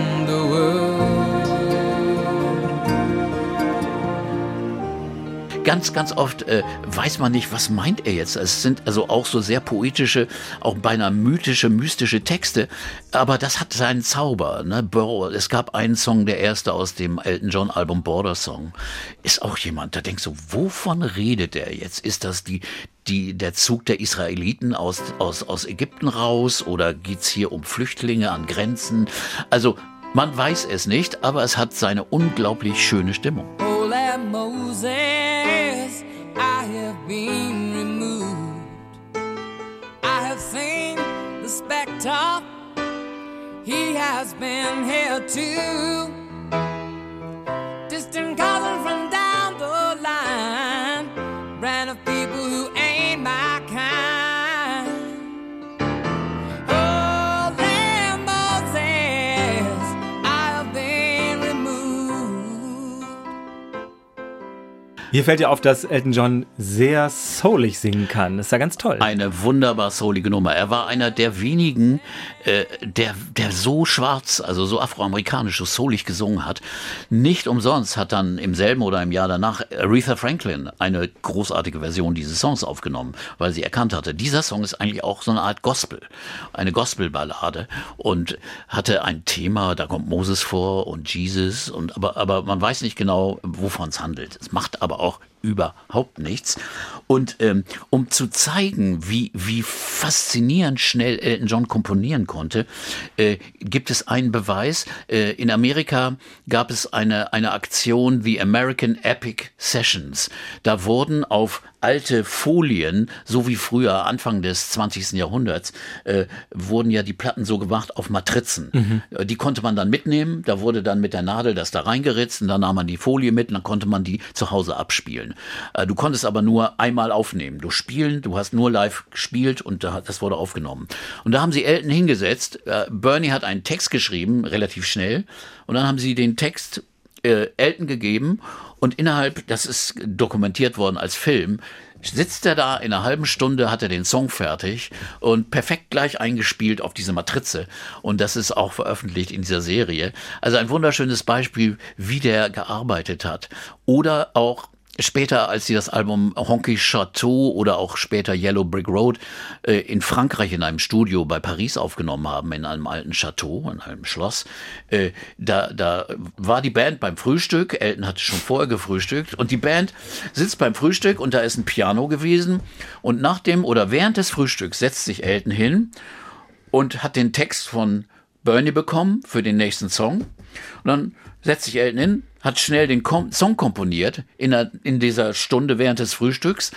ganz, ganz oft äh, weiß man nicht, was meint er jetzt. Es sind also auch so sehr poetische, auch beinahe mythische, mystische Texte. Aber das hat seinen Zauber. Ne? Es gab einen Song, der erste aus dem Elton John Album Border Song. Ist auch jemand, der denkt so, wovon redet er jetzt? Ist das die, die, der Zug der Israeliten aus, aus, aus Ägypten raus oder geht's hier um Flüchtlinge an Grenzen? Also man weiß es nicht, aber es hat seine unglaublich schöne Stimmung. Distant cousin from Hier fällt dir auf, dass Elton John sehr soulig singen kann. Das ist ja ganz toll. Eine wunderbar soulige Nummer. Er war einer der wenigen, äh, der, der so schwarz, also so afroamerikanisch, so soulig gesungen hat. Nicht umsonst hat dann im selben oder im Jahr danach Aretha Franklin eine großartige Version dieses Songs aufgenommen, weil sie erkannt hatte, dieser Song ist eigentlich auch so eine Art Gospel, eine Gospelballade und hatte ein Thema, da kommt Moses vor und Jesus und aber, aber man weiß nicht genau, wovon es handelt. Es macht aber auch überhaupt nichts. Und ähm, um zu zeigen, wie, wie faszinierend schnell Elton John komponieren konnte, äh, gibt es einen Beweis. Äh, in Amerika gab es eine, eine Aktion, die American Epic Sessions. Da wurden auf alte Folien, so wie früher, Anfang des 20. Jahrhunderts, äh, wurden ja die Platten so gemacht auf Matrizen. Äh, Die konnte man dann mitnehmen, da wurde dann mit der Nadel das da reingeritzt und dann nahm man die Folie mit und dann konnte man die zu Hause abspielen. Äh, Du konntest aber nur einmal aufnehmen. Du spielen, du hast nur live gespielt und da- das wurde aufgenommen. Und da haben sie Elton hingesetzt. Äh, Bernie hat einen Text geschrieben, relativ schnell, und dann haben sie den Text äh, Elton gegeben und innerhalb, das ist dokumentiert worden als Film, sitzt er da in einer halben Stunde, hat er den Song fertig und perfekt gleich eingespielt auf diese Matrize. Und das ist auch veröffentlicht in dieser Serie. Also ein wunderschönes Beispiel, wie der gearbeitet hat. Oder auch Später, als sie das Album Honky Chateau oder auch später Yellow Brick Road äh, in Frankreich in einem Studio bei Paris aufgenommen haben, in einem alten Chateau, in einem Schloss, äh, da, da war die Band beim Frühstück. Elton hatte schon vorher gefrühstückt und die Band sitzt beim Frühstück und da ist ein Piano gewesen und nach dem oder während des Frühstücks setzt sich Elton hin und hat den Text von Bernie bekommen für den nächsten Song. Und dann setzt sich Elton hin, hat schnell den Kom Song komponiert in, der, in dieser Stunde während des Frühstücks,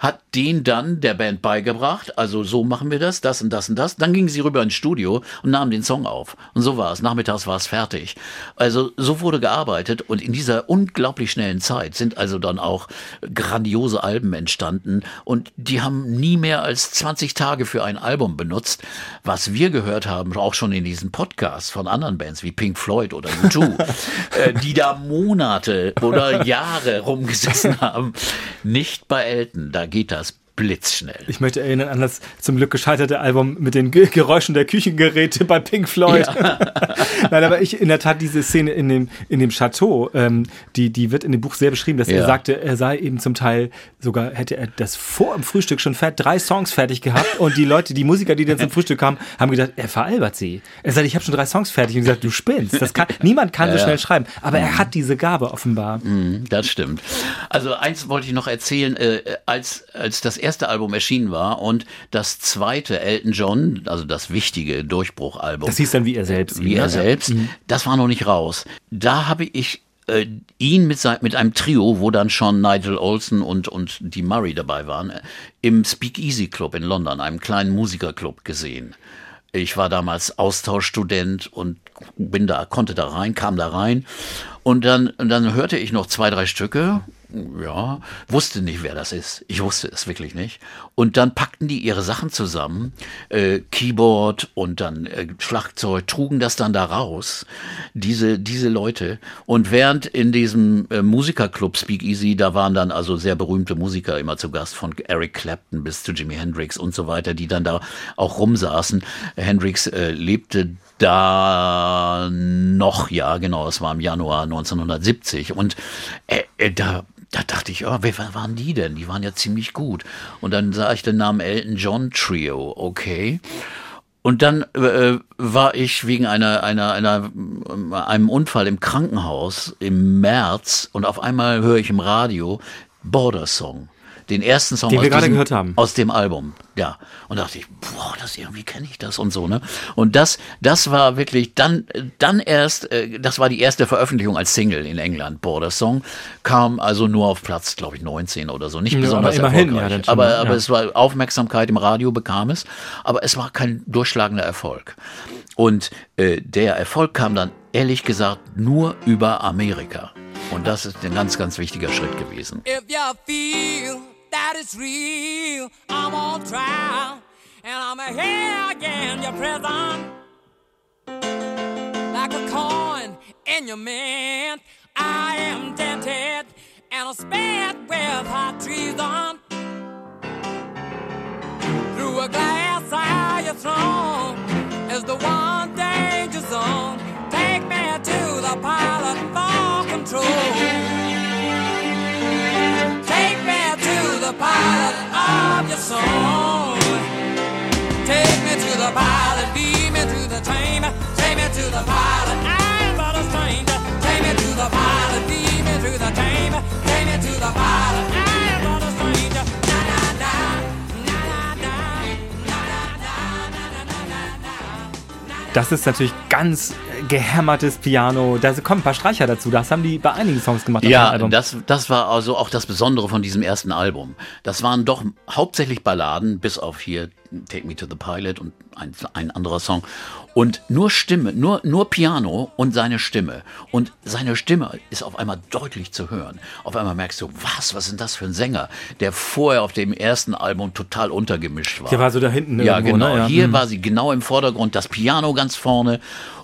hat den dann der Band beigebracht. Also so machen wir das, das und das und das. Dann gingen sie rüber ins Studio und nahmen den Song auf. Und so war es. Nachmittags war es fertig. Also so wurde gearbeitet und in dieser unglaublich schnellen Zeit sind also dann auch grandiose Alben entstanden und die haben nie mehr als 20 Tage für ein Album benutzt. Was wir gehört haben, auch schon in diesen Podcasts von anderen Bands wie Pink Floyd oder U2, äh, die da Monate oder Jahre rumgesessen haben. Nicht bei Elton, da geht das blitzschnell. Ich möchte erinnern an das zum Glück gescheiterte Album mit den Ge Geräuschen der Küchengeräte bei Pink Floyd. Nein, aber ich in der Tat diese Szene in dem in dem Chateau, ähm, die die wird in dem Buch sehr beschrieben, dass er Ja. sagte, er sei eben zum Teil sogar hätte er das vor dem Frühstück schon fert, drei Songs fertig gehabt und die Leute, die Musiker, die dann zum Frühstück kamen, haben gedacht, er veralbert sie. Er sagt, ich habe schon drei Songs fertig und gesagt, du spinnst. Das kann niemand kann so schnell schreiben, aber er hat diese Gabe offenbar. Mhm, Das stimmt. Also eins wollte ich noch erzählen, äh, als, als das erste Album erschienen war und das zweite Elton John, also das wichtige Durchbruchalbum. Das hieß dann wie er selbst. wie ne? er selbst, das war noch nicht raus. Da habe ich äh, ihn mit, sein, mit einem Trio, wo dann schon Nigel Olsen und, und die Murray dabei waren, äh, im Speakeasy Club in London, einem kleinen Musikerclub gesehen. Ich war damals Austauschstudent und bin da, konnte da rein, kam da rein und dann, und dann hörte ich noch zwei, drei Stücke. Ja, wusste nicht, wer das ist. Ich wusste es wirklich nicht. Und dann packten die ihre Sachen zusammen, äh, Keyboard und dann äh, Schlagzeug, trugen das dann da raus, diese, diese Leute. Und während in diesem äh, Musikerclub Speakeasy, da waren dann also sehr berühmte Musiker immer zu Gast, von Eric Clapton bis zu Jimi Hendrix und so weiter, die dann da auch rumsaßen. Hendrix äh, lebte da noch, ja, genau, es war im Januar 1970. Und äh, äh, da, da dachte ich, oh, wer waren die denn? Die waren ja ziemlich gut. Und dann sah ich den Namen Elton John Trio, okay. Und dann äh, war ich wegen einer, einer, einer, einem Unfall im Krankenhaus im März und auf einmal höre ich im Radio Border Song. Den ersten Song Den aus, wir gerade gehört haben. aus dem Album, ja. Und dachte ich, boah, das irgendwie kenne ich das und so, ne? Und das, das war wirklich dann, dann erst, äh, das war die erste Veröffentlichung als Single in England. Border Song kam also nur auf Platz, glaube ich, 19 oder so, nicht Ja, besonders aber immerhin, ja, erfolgreich. dann schon, aber, ja. aber es war Aufmerksamkeit im Radio bekam es, aber es war kein durchschlagender Erfolg. Und äh, der Erfolg kam dann ehrlich gesagt nur über Amerika. Und das ist ein ganz, ganz wichtiger Schritt gewesen. If you feel that it's real, I'm on trial. And I'm here again, your prison. Like a coin in your mint, I am dented and I'm spared with hot treason. Through a glass eye you thrown is the one danger zone. Take me to the pilot for control. The pilot of your soul. Take me to the pilot, lead me to the chamber. Take me to the pilot, I'm but a stranger. Take me to the pilot, lead me to the chamber. Take me to the pilot, Das ist natürlich ganz gehämmertes Piano. Da kommen ein paar Streicher dazu. Das haben die bei einigen Songs gemacht. Ja, das, das war also auch das Besondere von diesem ersten Album. Das waren doch hauptsächlich Balladen, bis auf hier Take Me to the Pilot und ein, ein anderer Song. Und nur Stimme, nur, nur Piano und seine Stimme. Und seine Stimme ist auf einmal deutlich zu hören. Auf einmal merkst du, was, was ist denn das für ein Sänger, der vorher auf dem ersten Album total untergemischt war. Der war so da hinten Ja, irgendwo, genau. ne? Ja. Hier Mhm. war sie genau im Vordergrund, das Piano ganz vorne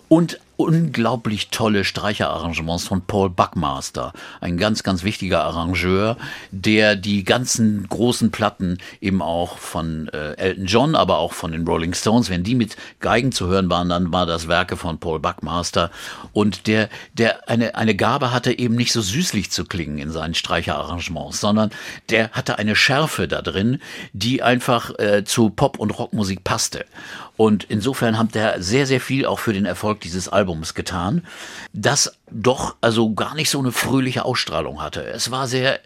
und unglaublich tolle Streicherarrangements von Paul Buckmaster, ein ganz, ganz wichtiger Arrangeur, der die ganzen großen Platten eben auch von äh, Elton John, aber auch von den Rolling Stones, wenn die mit Geigen zu hören waren, dann war das Werke von Paul Buckmaster und der, der eine, eine Gabe hatte, eben nicht so süßlich zu klingen in seinen Streicherarrangements, sondern der hatte eine Schärfe da drin, die einfach äh, zu Pop- und Rockmusik passte. Und insofern hat er sehr, sehr viel auch für den Erfolg dieses Albums getan, das doch also gar nicht so eine fröhliche Ausstrahlung hatte. Es war sehr,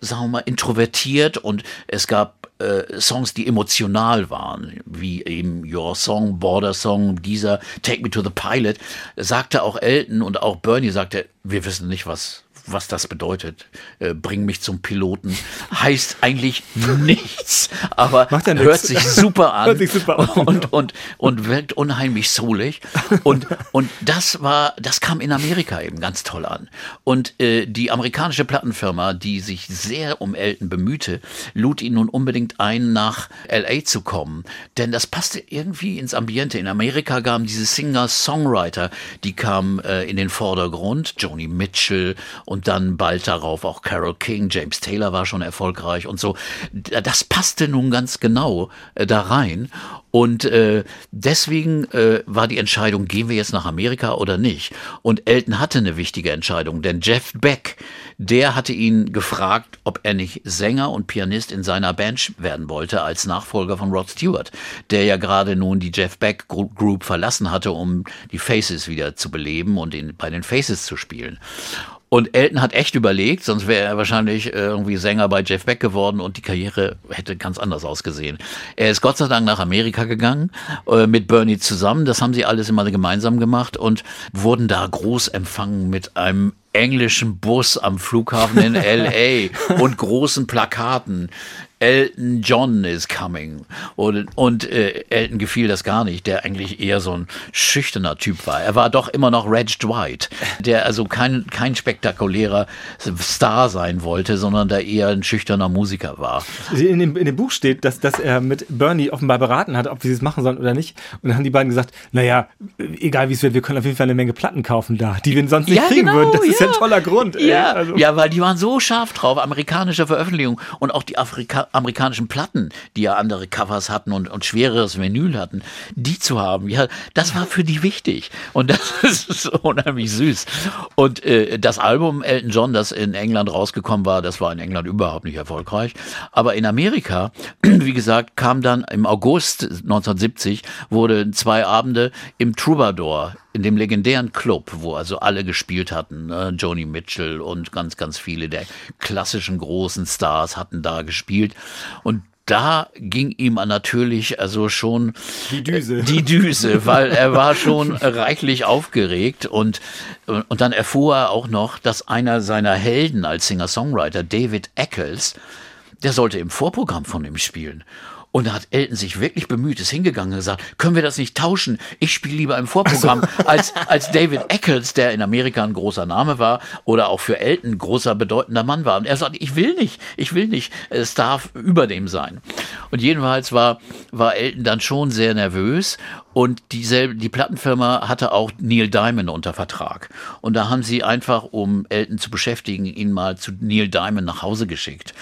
sagen wir mal, introvertiert und es gab äh, Songs, die emotional waren, wie eben Your Song, Border Song, dieser Take Me to the Pilot, sagte auch Elton und auch Bernie sagte, wir wissen nicht, was was das bedeutet. Äh, bring mich zum Piloten. Heißt eigentlich nichts, aber ja nix. hört sich super an. Hört sich super an. Und, und, und wirkt unheimlich soulig. Und, und das war, das kam in Amerika eben ganz toll an. Und äh, die amerikanische Plattenfirma, die sich sehr um Elton bemühte, lud ihn nun unbedingt ein, nach LA zu kommen. Denn das passte irgendwie ins Ambiente. In Amerika gaben diese Singer-Songwriter, die kamen äh, in den Vordergrund. Joni Mitchell und dann bald darauf auch Carol King, James Taylor war schon erfolgreich und so. Das passte nun ganz genau äh, da rein. Und äh, deswegen äh, war die Entscheidung, gehen wir jetzt nach Amerika oder nicht? Und Elton hatte eine wichtige Entscheidung, denn Jeff Beck, der hatte ihn gefragt, ob er nicht Sänger und Pianist in seiner Band werden wollte als Nachfolger von Rod Stewart, der ja gerade nun die Jeff Beck Gro- Group verlassen hatte, um die Faces wieder zu beleben und in, bei den Faces zu spielen. Und Elton hat echt überlegt, sonst wäre er wahrscheinlich äh, irgendwie Sänger bei Jeff Beck geworden und die Karriere hätte ganz anders ausgesehen. Er ist Gott sei Dank nach Amerika gegangen, äh, mit Bernie zusammen. Das haben sie alles immer gemeinsam gemacht und wurden da groß empfangen mit einem englischen Bus am Flughafen in LA und großen Plakaten. Elton John is coming. Und, und äh, Elton gefiel das gar nicht, der eigentlich eher so ein schüchterner Typ war. Er war doch immer noch Reg Dwight, der also kein, kein spektakulärer Star sein wollte, sondern der eher ein schüchterner Musiker war. In dem, in dem Buch steht, dass, dass er mit Bernie offenbar beraten hat, ob sie es machen sollen oder nicht. Und dann haben die beiden gesagt, naja, egal wie es wird, wir können auf jeden Fall eine Menge Platten kaufen da, die wir sonst nicht Ja, kriegen genau, würden. Das ist ja ja. ein toller Grund. ey. Ja, Also- ja, weil die waren so scharf drauf, amerikanische Veröffentlichung und auch die Afrika amerikanischen Platten, die ja andere Covers hatten und, und schwereres Vinyl hatten, die zu haben, ja, das war für die wichtig. Und das ist so unheimlich süß. Und äh, das Album Elton John, das in England rausgekommen war, das war in England überhaupt nicht erfolgreich. Aber in Amerika, wie gesagt, kam dann im August 1970, wurde zwei Abende im Troubadour in dem legendären Club, wo also alle gespielt hatten, ne? Joni Mitchell und ganz, ganz viele der klassischen großen Stars hatten da gespielt. Und da ging ihm natürlich also schon Die Düse. die Düse, weil er war schon reichlich aufgeregt und, und dann erfuhr er auch noch, dass einer seiner Helden als Singer-Songwriter, David Eccles, der sollte im Vorprogramm von ihm spielen. Und da hat Elton sich wirklich bemüht, ist hingegangen und gesagt, können wir das nicht tauschen? Ich spiele lieber im Vorprogramm als, als David Eccles, der in Amerika ein großer Name war oder auch für Elton ein großer, bedeutender Mann war. Und er sagt, ich will nicht, ich will nicht, es darf über dem sein. Und jedenfalls war, war Elton dann schon sehr nervös und dieselbe, die Plattenfirma hatte auch Neil Diamond unter Vertrag. Und da haben sie einfach, um Elton zu beschäftigen, ihn mal zu Neil Diamond nach Hause geschickt.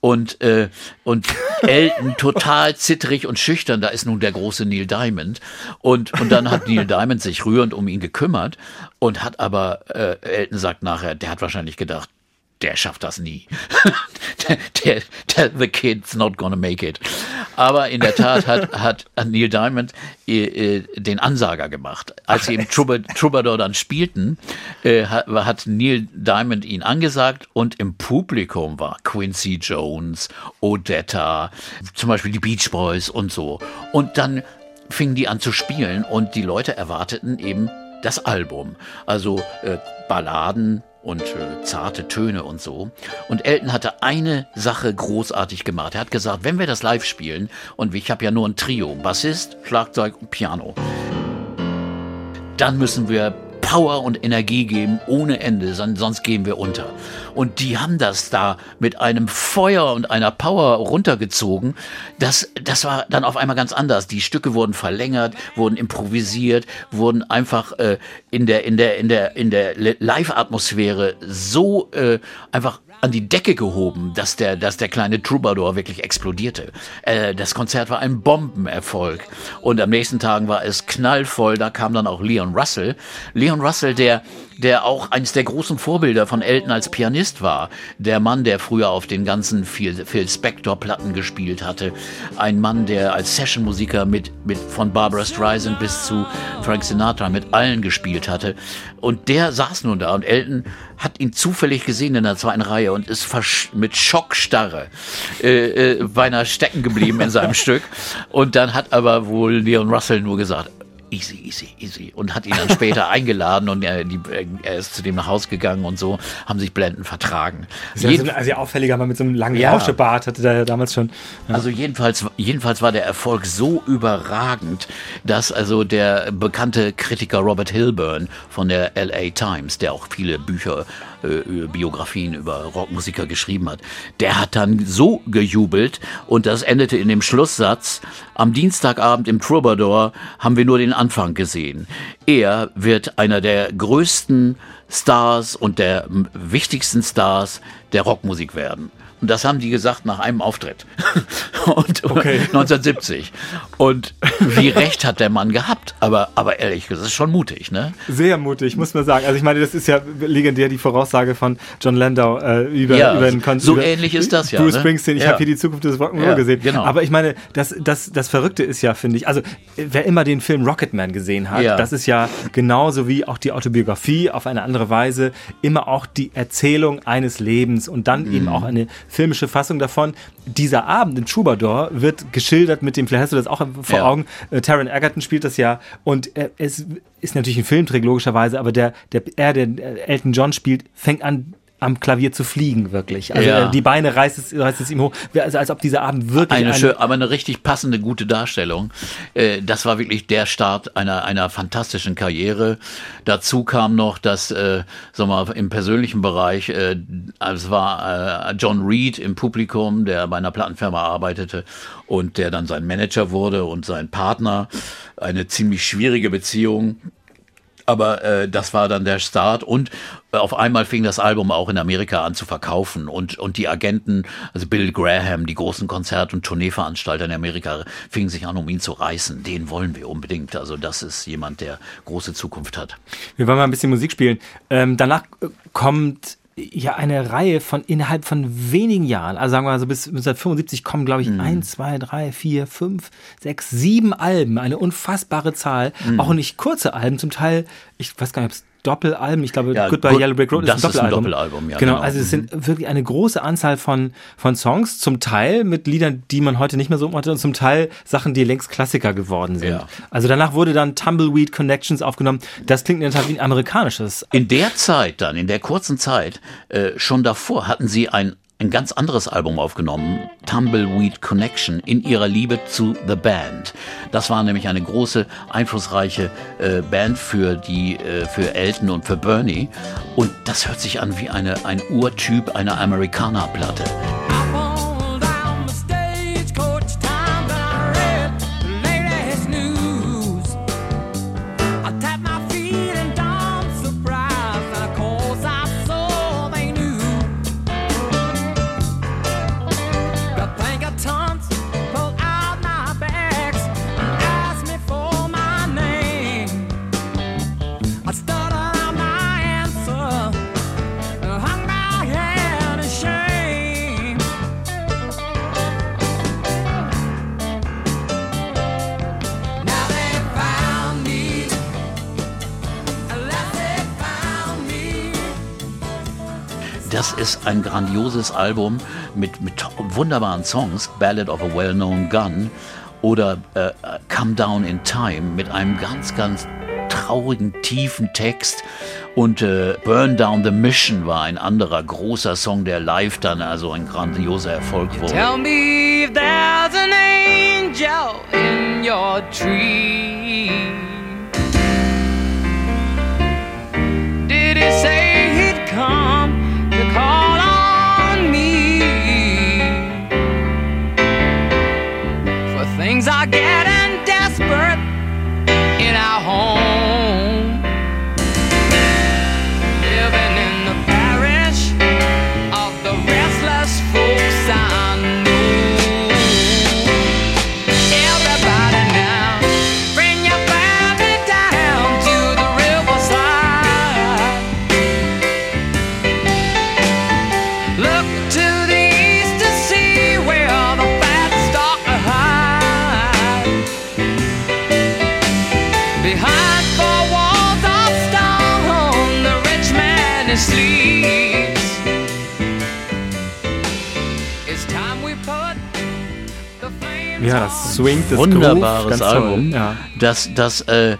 Und, äh, und Elton total zittrig und schüchtern, da ist nun der große Neil Diamond. Und, und dann hat Neil Diamond sich rührend um ihn gekümmert und hat aber, äh, Elton sagt nachher, der hat wahrscheinlich gedacht, der schafft das nie. der, der, der, the kid's not gonna make it. Aber in der Tat hat, hat Neil Diamond äh, äh, den Ansager gemacht. Als sie im Troubadour, dann spielten, äh, hat, hat Neil Diamond ihn angesagt und im Publikum war Quincy Jones, Odetta, zum Beispiel die Beach Boys und so. Und dann fingen die an zu spielen und die Leute erwarteten eben das Album. Also äh, Balladen, und äh, zarte Töne und so. Und Elton hatte eine Sache großartig gemacht. Er hat gesagt, wenn wir das live spielen, und ich habe ja nur ein Trio, Bassist, Schlagzeug und Piano, dann müssen wir Power und Energie geben ohne Ende, sonst gehen wir unter. Und die haben das da mit einem Feuer und einer Power runtergezogen. Das, das war dann auf einmal ganz anders. Die Stücke wurden verlängert, wurden improvisiert, wurden einfach äh, in der in der in der in der Live-Atmosphäre so äh, einfach an die Decke gehoben, dass der, dass der kleine Troubadour wirklich explodierte. Äh, das Konzert war ein Bombenerfolg. Und am nächsten Tag war es knallvoll. Da kam dann auch Leon Russell. Leon Russell, der der auch eines der großen Vorbilder von Elton als Pianist war. Der Mann, der früher auf den ganzen Phil, Phil Spector-Platten gespielt hatte. Ein Mann, der als Sessionmusiker mit, mit von Barbara Streisand bis zu Frank Sinatra mit allen gespielt hatte. Und der saß nun da und Elton hat ihn zufällig gesehen in der zweiten Reihe und ist mit Schockstarre äh, äh, beinahe stecken geblieben in seinem Stück. Und dann hat aber wohl Leon Russell nur gesagt, easy, easy, easy. Und hat ihn dann später eingeladen und er, die, er, ist zu dem nach Hause gegangen und so, haben sich blenden vertragen. Also, Jeden, also auffälliger, aber mit so einem langen ja. Rauschebart hatte der ja damals schon. Ja. Also jedenfalls, jedenfalls war der Erfolg so überragend, dass also der bekannte Kritiker Robert Hilburn von der LA Times, der auch viele Bücher äh, Biografien über Rockmusiker geschrieben hat, der hat dann so gejubelt und das endete in dem Schlusssatz, am Dienstagabend im Troubadour haben wir nur den Anfang gesehen. Er wird einer der größten Stars und der wichtigsten Stars der Rockmusik werden. Und das haben die gesagt nach einem Auftritt. und okay. 1970. Und wie recht hat der Mann gehabt? Aber, aber ehrlich gesagt, das ist schon mutig, ne? Sehr mutig, muss man sagen. Also ich meine, das ist ja legendär die Voraussage von John Landau äh, über, ja, über den Kon So über ähnlich ist das ja. Bruce ne? Springsteen, ich ja. habe hier die Zukunft des Rock'n'Roll ja, gesehen. Genau. Aber ich meine, das, das, das Verrückte ist ja, finde ich, also wer immer den Film Rocketman gesehen hat, ja. das ist ja genauso wie auch die Autobiografie auf eine andere Weise immer auch die Erzählung eines Lebens und dann mhm. eben auch eine filmische Fassung davon. Dieser Abend in Troubadour wird geschildert mit dem, vielleicht hast du das auch vor ja. Augen, äh, Taron Egerton spielt das ja und äh, es ist natürlich ein Filmtrick logischerweise, aber der, der, er, der Elton John spielt, fängt an, am Klavier zu fliegen, wirklich. Also ja. Äh, die Beine reißt es, reißt es ihm hoch, also als ob dieser Abend wirklich. Eine, eine schön, aber eine richtig passende, gute Darstellung. Äh, das war wirklich der Start einer, einer fantastischen Karriere. Dazu kam noch, dass, äh, sag mal, im persönlichen Bereich, äh, es war äh, John Reed im Publikum, der bei einer Plattenfirma arbeitete und der dann sein Manager wurde und sein Partner. Eine ziemlich schwierige Beziehung aber äh, das war dann der Start und äh, auf einmal fing das Album auch in Amerika an zu verkaufen und, und die Agenten, also Bill Graham, die großen Konzert- und Tourneeveranstalter in Amerika, fingen sich an, um ihn zu reißen. Den wollen wir unbedingt. Also das ist jemand, der große Zukunft hat. Wir wollen mal ein bisschen Musik spielen. Ähm, danach äh, kommt ja eine Reihe von innerhalb von wenigen Jahren, also sagen wir mal so bis 1975 kommen, glaube ich, mhm. ein, zwei, drei, vier, fünf, sechs, sieben Alben, eine unfassbare Zahl, mhm. auch nicht kurze Alben, zum Teil, ich weiß gar nicht, ob es Doppelalben. Ich glaube, ja, Goodbye Good, Yellow Brick Road ist ein Doppelalbum. Ist ein Doppelalbum ja, genau, genau, also es sind mhm. wirklich eine große Anzahl von, von Songs, zum Teil mit Liedern, die man heute nicht mehr so hatte und zum Teil Sachen, die längst Klassiker geworden sind. Ja. Also danach wurde dann Tumbleweed Connections aufgenommen. Das klingt in der Tat wie ein amerikanisches. In der Zeit dann, in der kurzen Zeit, äh, schon davor hatten sie ein ein ganz anderes Album aufgenommen, Tumbleweed Connection, in ihrer Liebe zu The Band. Das war nämlich eine große, einflussreiche äh, Band für die, äh, für Elton und für Bernie. Und das hört sich an wie eine, ein Urtyp einer Amerikaner-Platte. Ist ein grandioses Album mit, mit wunderbaren Songs. Ballad of a Well-Known Gun oder äh, Come Down in Time mit einem ganz, ganz traurigen, tiefen Text. Und äh, Burn Down the Mission war ein anderer großer Song, der live dann also ein grandioser Erfolg wurde. Tell me if there's an angel in your tree. Did he say are getting desperate in our home. Ja, das swingt, das Wunderbares Groove, Album. Ja. das, das äh,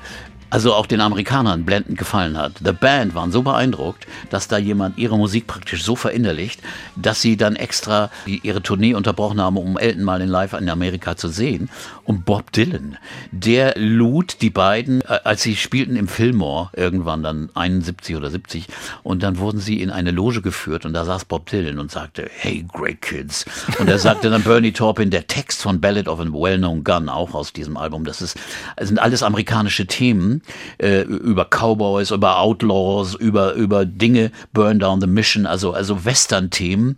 also auch den Amerikanern blendend gefallen hat. The Band waren so beeindruckt, dass da jemand ihre Musik praktisch so verinnerlicht, dass sie dann extra ihre Tournee unterbrochen haben, um Elton mal in Live in Amerika zu sehen. Und Bob Dylan, der lud die beiden, äh, als sie spielten im Fillmore, irgendwann dann 71 oder 70, und dann wurden sie in eine Loge geführt und da saß Bob Dylan und sagte, hey, great kids. Und er sagte dann Bernie Taupin, der Text von Ballad of a Well-Known Gun, auch aus diesem Album, das ist, sind alles amerikanische Themen, äh, über Cowboys, über Outlaws, über, über Dinge, Burn Down the Mission, also, also Western-Themen,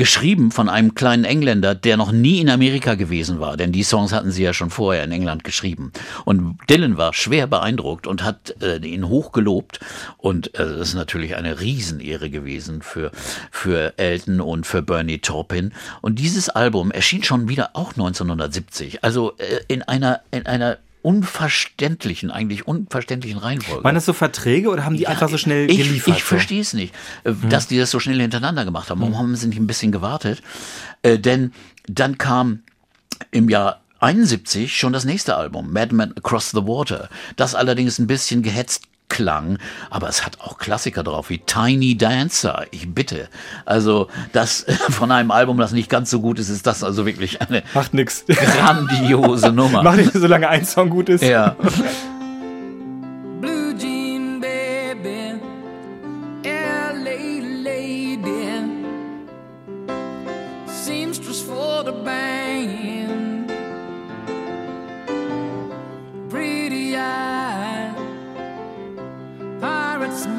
geschrieben von einem kleinen Engländer, der noch nie in Amerika gewesen war, denn die Songs hatten sie ja schon vorher in England geschrieben. Und Dylan war schwer beeindruckt und hat äh, ihn hochgelobt und äh, das ist natürlich eine Riesenehre gewesen für, für Elton und für Bernie Taupin. Und dieses Album erschien schon wieder auch 1970, also äh, in einer, in einer unverständlichen, eigentlich unverständlichen Reihenfolge. Waren das so Verträge oder haben die einfach so schnell ich, geliefert? Ich so? Mhm. verstehe es nicht, äh, dass die das so schnell hintereinander gemacht haben. Warum haben sie nicht ein bisschen gewartet? Äh, denn dann kam im Jahr 71 schon das nächste Album, Madman Across the Water. Das allerdings ein bisschen gehetzt klang, aber es hat auch Klassiker drauf, wie Tiny Dancer, ich bitte. Also das von einem Album, das nicht ganz so gut ist, ist das also wirklich eine Macht nix. grandiose Nummer. Macht nicht, solange ein Song gut ist. ja.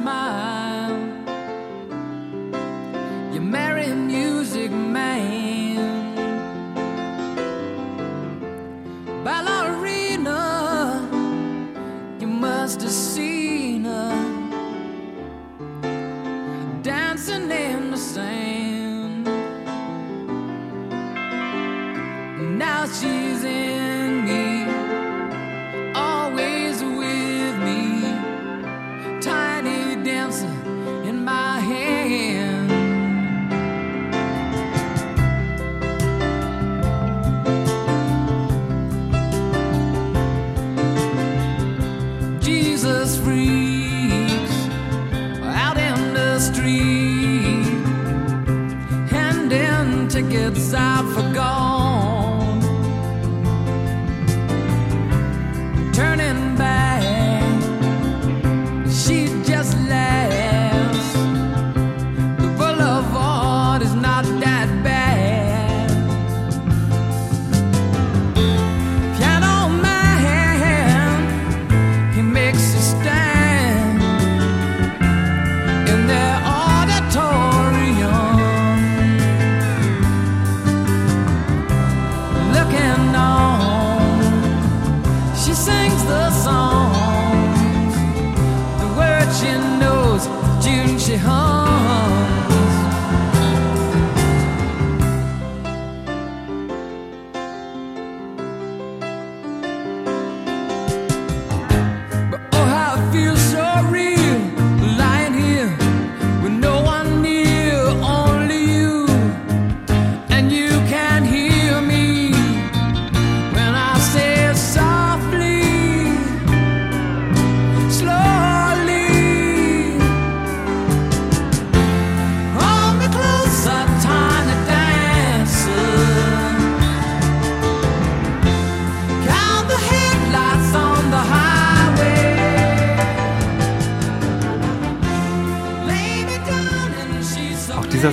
smile. You marry a music man, ballerina. You must have seen her dancing in the sand. Now she's I've forgotten.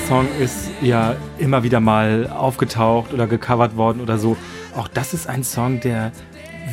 Song ist ja immer wieder mal aufgetaucht oder gecovert worden oder so. Auch das ist ein Song, der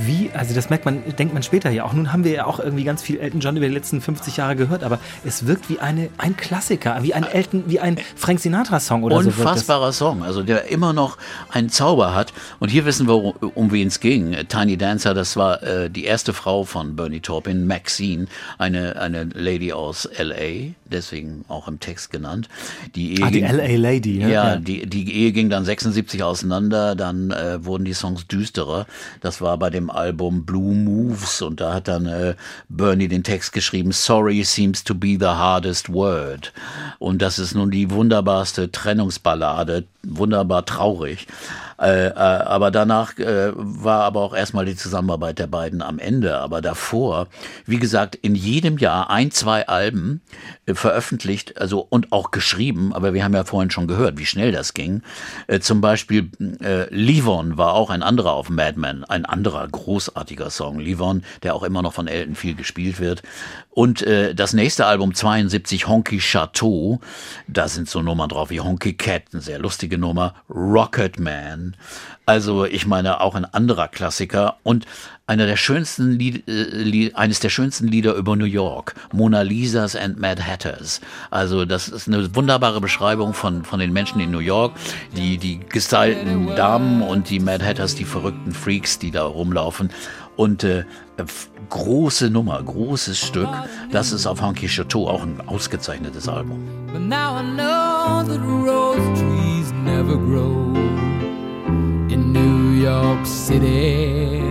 wie, also das merkt man, denkt man später ja auch. Nun haben wir ja auch irgendwie ganz viel Elton John über die letzten 50 Jahre gehört, aber es wirkt wie eine, ein Klassiker, wie ein Elton, wie ein Frank Sinatra Song oder so. wirkt es. Unfassbarer Song, also der immer noch einen Zauber hat. Und hier wissen wir, um, wen es ging. Tiny Dancer, das war äh, die erste Frau von Bernie Taupin, Maxine, eine, eine Lady aus L.A., deswegen auch im Text genannt. Die Ehe Ah, die LA Lady, ne? Ja, Ja. Die, die Ehe ging dann 76 auseinander, dann äh, wurden die Songs düsterer. Das war bei dem Album Blue Moves und da hat dann äh, Bernie den Text geschrieben, Sorry seems to be the hardest word. Und das ist nun die wunderbarste Trennungsballade, wunderbar traurig. Äh, äh, aber danach äh, war aber auch erstmal die Zusammenarbeit der beiden am Ende. Aber davor, wie gesagt, in jedem Jahr ein, zwei Alben äh, veröffentlicht, also und auch geschrieben. Aber wir haben ja vorhin schon gehört, wie schnell das ging. Äh, zum Beispiel äh, Livon war auch ein anderer auf Madman, ein anderer großartiger Song. Livon, der auch immer noch von Elton viel gespielt wird. Und äh, das nächste Album 72 Honky Chateau, da sind so Nummern drauf wie Honky Cat, eine sehr lustige Nummer, Rocket Man. Also ich meine auch ein anderer Klassiker und einer der schönsten Lied, äh, eines der schönsten Lieder über New York, Mona Lisas and Mad Hatters. Also das ist eine wunderbare Beschreibung von von den Menschen in New York, die die gestylten Damen und die Mad Hatters, die verrückten Freaks, die da rumlaufen. Und äh, große Nummer, großes Stück. Das ist auf Honky Chateau auch ein ausgezeichnetes Album. But now I know that rose trees never grow in New York City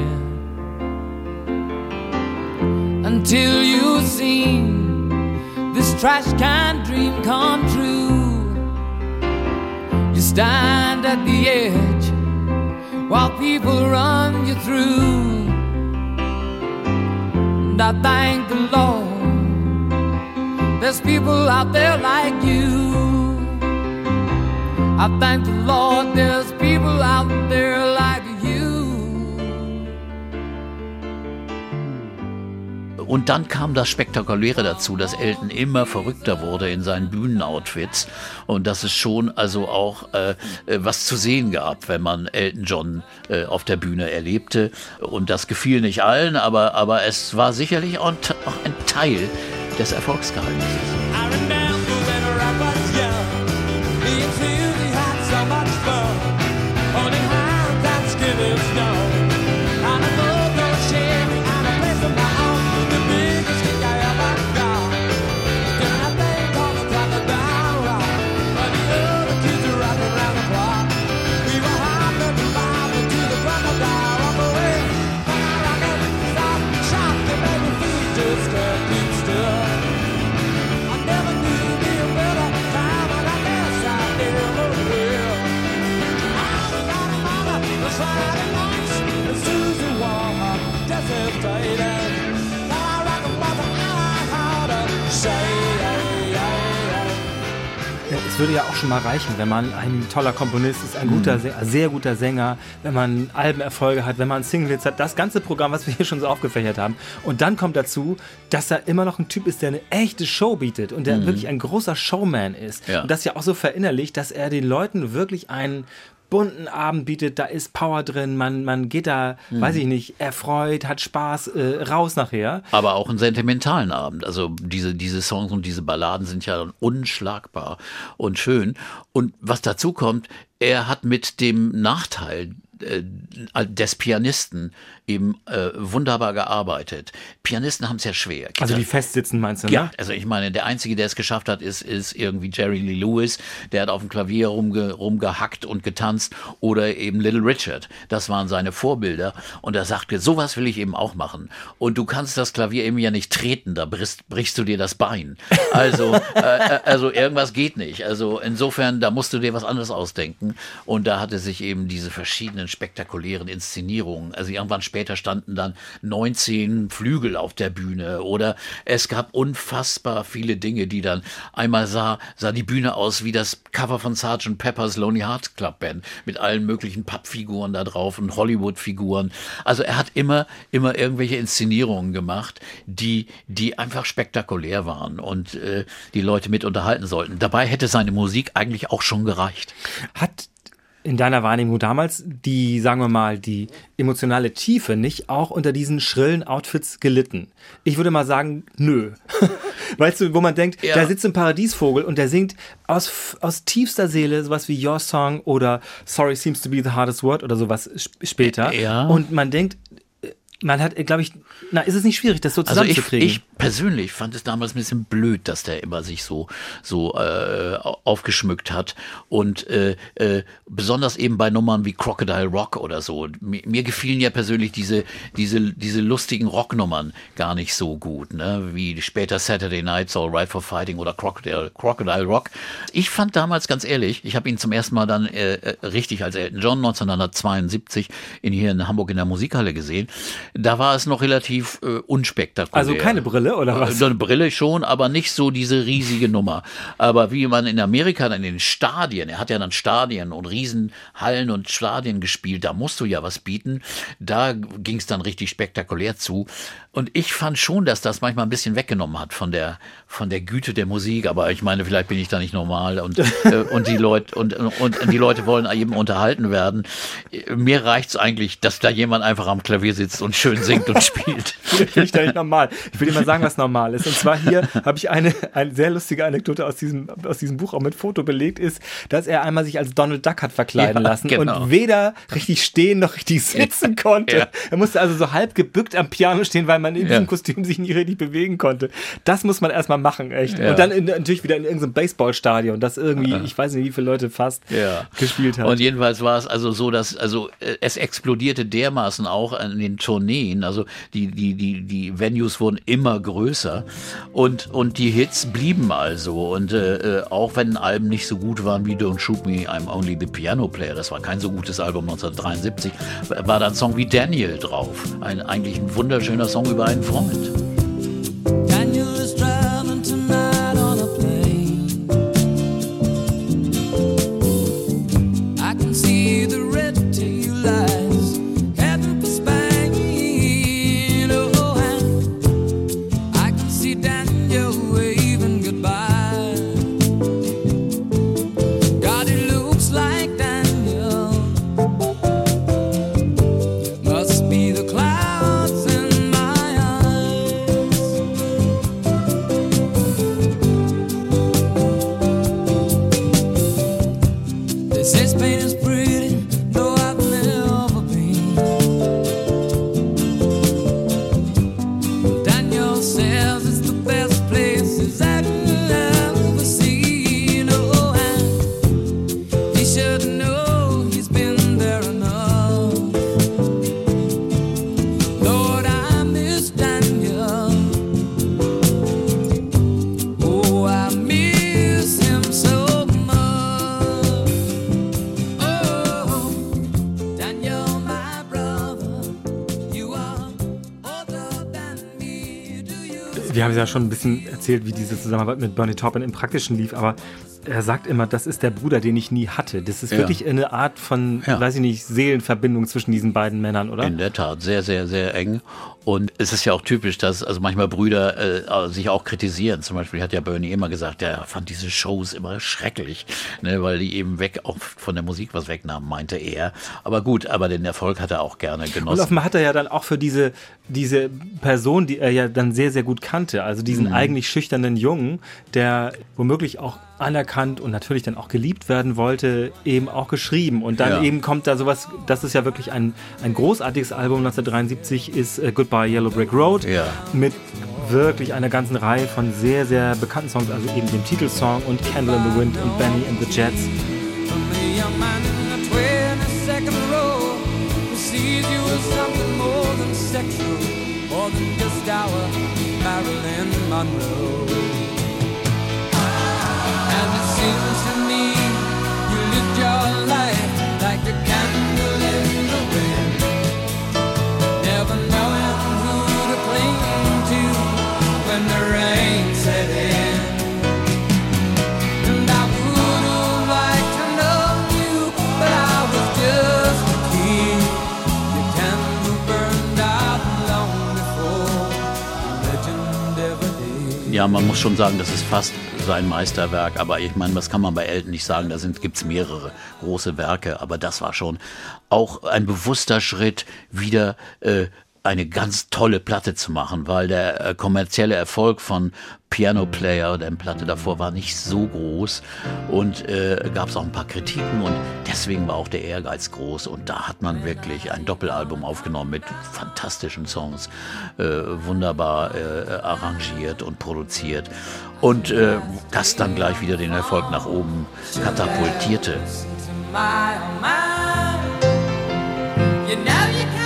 until you've seen this trash can dream come true. You stand at the edge while people run you through. And I thank the Lord. There's people out there like you. I thank the Lord there's people out there like Und dann kam das Spektakuläre dazu, dass Elton immer verrückter wurde in seinen Bühnenoutfits und dass es schon also auch äh, äh, was zu sehen gab, wenn man Elton John äh, auf der Bühne erlebte. Und das gefiel nicht allen, aber, aber es war sicherlich auch ein, auch ein Teil des Erfolgsgeheimnisses. Das würde ja auch schon mal reichen, wenn man ein toller Komponist ist, ein guter, sehr, sehr guter Sänger, wenn man Albenerfolge hat, wenn man Singles hat, das ganze Programm, was wir hier schon so aufgefächert haben. Und dann kommt dazu, dass er immer noch ein Typ ist, der eine echte Show bietet und der wirklich ein großer Showman ist. Ja. Und das ja auch so verinnerlicht, dass er den Leuten wirklich einen bunten Abend bietet, da ist Power drin, man, man geht da, weiß ich nicht, erfreut, hat Spaß, äh, raus nachher. Aber auch einen sentimentalen Abend. Also diese, diese Songs und diese Balladen sind ja unschlagbar und schön. Und was dazu kommt, er hat mit dem Nachteil äh, des Pianisten eben äh, wunderbar gearbeitet. Pianisten haben es ja schwer. Also die festsitzen, meinst du, Ja, ne? also ich meine, der Einzige, der es geschafft hat, ist, ist irgendwie Jerry Lee Lewis. Der hat auf dem Klavier rumge, rumgehackt und getanzt. Oder eben Little Richard. Das waren seine Vorbilder. Und er sagte, sowas will ich eben auch machen. Und du kannst das Klavier eben ja nicht treten, da brichst, brichst du dir das Bein. Also, äh, äh, also irgendwas geht nicht. Also insofern, da musst du dir was anderes ausdenken. Und da hatte sich eben diese verschiedenen spektakulären Inszenierungen. Also irgendwann später standen dann 19 Flügel auf der Bühne oder es gab unfassbar viele Dinge, die dann einmal sah, sah die Bühne aus wie das Cover von Sgt. Pepper's Lonely Hearts Club Band mit allen möglichen Pappfiguren da drauf und Hollywood-Figuren. Also er hat immer, immer irgendwelche Inszenierungen gemacht, die, die einfach spektakulär waren und äh, die Leute mit unterhalten sollten. Dabei hätte seine Musik eigentlich auch schon gereicht. Hat in deiner Wahrnehmung damals die, sagen wir mal, die emotionale Tiefe nicht auch unter diesen schrillen Outfits gelitten? Ich würde mal sagen, nö. weißt du, wo man denkt, Ja. da sitzt ein Paradiesvogel und der singt aus, aus tiefster Seele sowas wie Your Song oder Sorry Seems to be the hardest word oder sowas sp- später. Ja. Und man denkt, man hat, glaube ich, na, ist es nicht schwierig, das so Also ich, zusammenzukriegen? ich persönlich fand es damals ein bisschen blöd, dass der immer sich so so äh, aufgeschmückt hat und äh, äh, besonders eben bei Nummern wie Crocodile Rock oder so. Mir, mir gefielen ja persönlich diese diese diese lustigen Rocknummern gar nicht so gut, ne? Wie später Saturday Night's All Right for Fighting oder Crocodile Crocodile Rock. Ich fand damals ganz ehrlich, ich habe ihn zum ersten Mal dann äh, äh, richtig als Elton John 1972 in hier in Hamburg in der Musikhalle gesehen. Da war es noch relativ äh, unspektakulär. also keine Brille oder was? So eine Brille schon, aber nicht so diese riesige Nummer. Aber wie man in Amerika dann in den Stadien, er hat ja dann Stadien und Riesenhallen und Stadien gespielt, da musst du ja was bieten. Da ging es dann richtig spektakulär zu. Und ich fand schon, dass das manchmal ein bisschen weggenommen hat von der, von der Güte der Musik. Aber ich meine, vielleicht bin ich da nicht normal und, äh, und die Leute, und, und die Leute wollen eben unterhalten werden. Mir reicht's eigentlich, dass da jemand einfach am Klavier sitzt und schön singt und spielt. Finde ich da nicht normal. Ich will dir mal sagen, was normal ist. Und zwar hier habe ich eine, eine sehr lustige Anekdote aus diesem, aus diesem Buch auch mit Foto belegt ist, dass er einmal sich als Donald Duck hat verkleiden Ja, lassen genau. und weder richtig stehen noch richtig sitzen konnte. Ja. Er musste also so halb gebückt am Piano stehen, weil man in Ja. diesem Kostüm sich nicht richtig bewegen konnte. Das muss man erstmal machen, echt. Und dann in, natürlich wieder in irgendeinem Baseballstadion, das irgendwie, ich weiß nicht, wie viele Leute fast gespielt hat. Und jedenfalls war es also so, dass also äh, es explodierte dermaßen auch an den Tourneen. Also die die die die Venues wurden immer größer und und die Hits blieben also. Und äh, äh, auch wenn Alben nicht so gut waren wie Don't Shoot Me, I'm Only the Piano Player, das war kein so gutes Album 1973, war da ein Song wie Daniel drauf, ein eigentlich ein wunderschöner Song über einen Freund. Wir haben ja schon ein bisschen erzählt, wie diese Zusammenarbeit mit Bernie Taupin im Praktischen lief, aber er sagt immer, das ist der Bruder, den ich nie hatte. Das ist Ja. wirklich eine Art von, Ja. weiß ich nicht, Seelenverbindung zwischen diesen beiden Männern, oder? In der Tat, sehr, sehr, sehr eng. Und es ist ja auch typisch, dass also manchmal Brüder äh, sich auch kritisieren. Zum Beispiel hat ja Bernie immer gesagt, er fand diese Shows immer schrecklich, ne, weil die eben weg auch von der Musik was wegnahmen, meinte er. Aber gut, aber den Erfolg hat er auch gerne Und genossen. offenbar hat er ja dann auch für diese, diese Person, die er ja dann sehr, sehr gut kannte, also diesen Mhm. eigentlich schüchternen Jungen, der womöglich auch anerkannt und natürlich dann auch geliebt werden wollte, eben auch geschrieben. Und dann Ja. eben kommt da sowas, das ist ja wirklich ein, ein großartiges Album 1973, ist äh, Goodbye Yellow Brick Road Ja. mit wirklich einer ganzen Reihe von sehr, sehr bekannten Songs, also eben dem Titelsong und Candle in the Wind und Benny and the Jets. The young Ja, man muss schon sagen, das ist fast sein Meisterwerk. Aber ich meine, das kann man bei Elton nicht sagen. Da gibt es mehrere große Werke. Aber das war schon auch ein bewusster Schritt, wieder äh, eine ganz tolle Platte zu machen, weil der äh, kommerzielle Erfolg von Piano Player, der Platte davor, war nicht so groß und äh, gab es auch ein paar Kritiken und deswegen war auch der Ehrgeiz groß und da hat man wirklich ein Doppelalbum aufgenommen mit fantastischen Songs, äh, wunderbar äh, arrangiert und produziert und äh, das dann gleich wieder den Erfolg nach oben katapultierte. You know you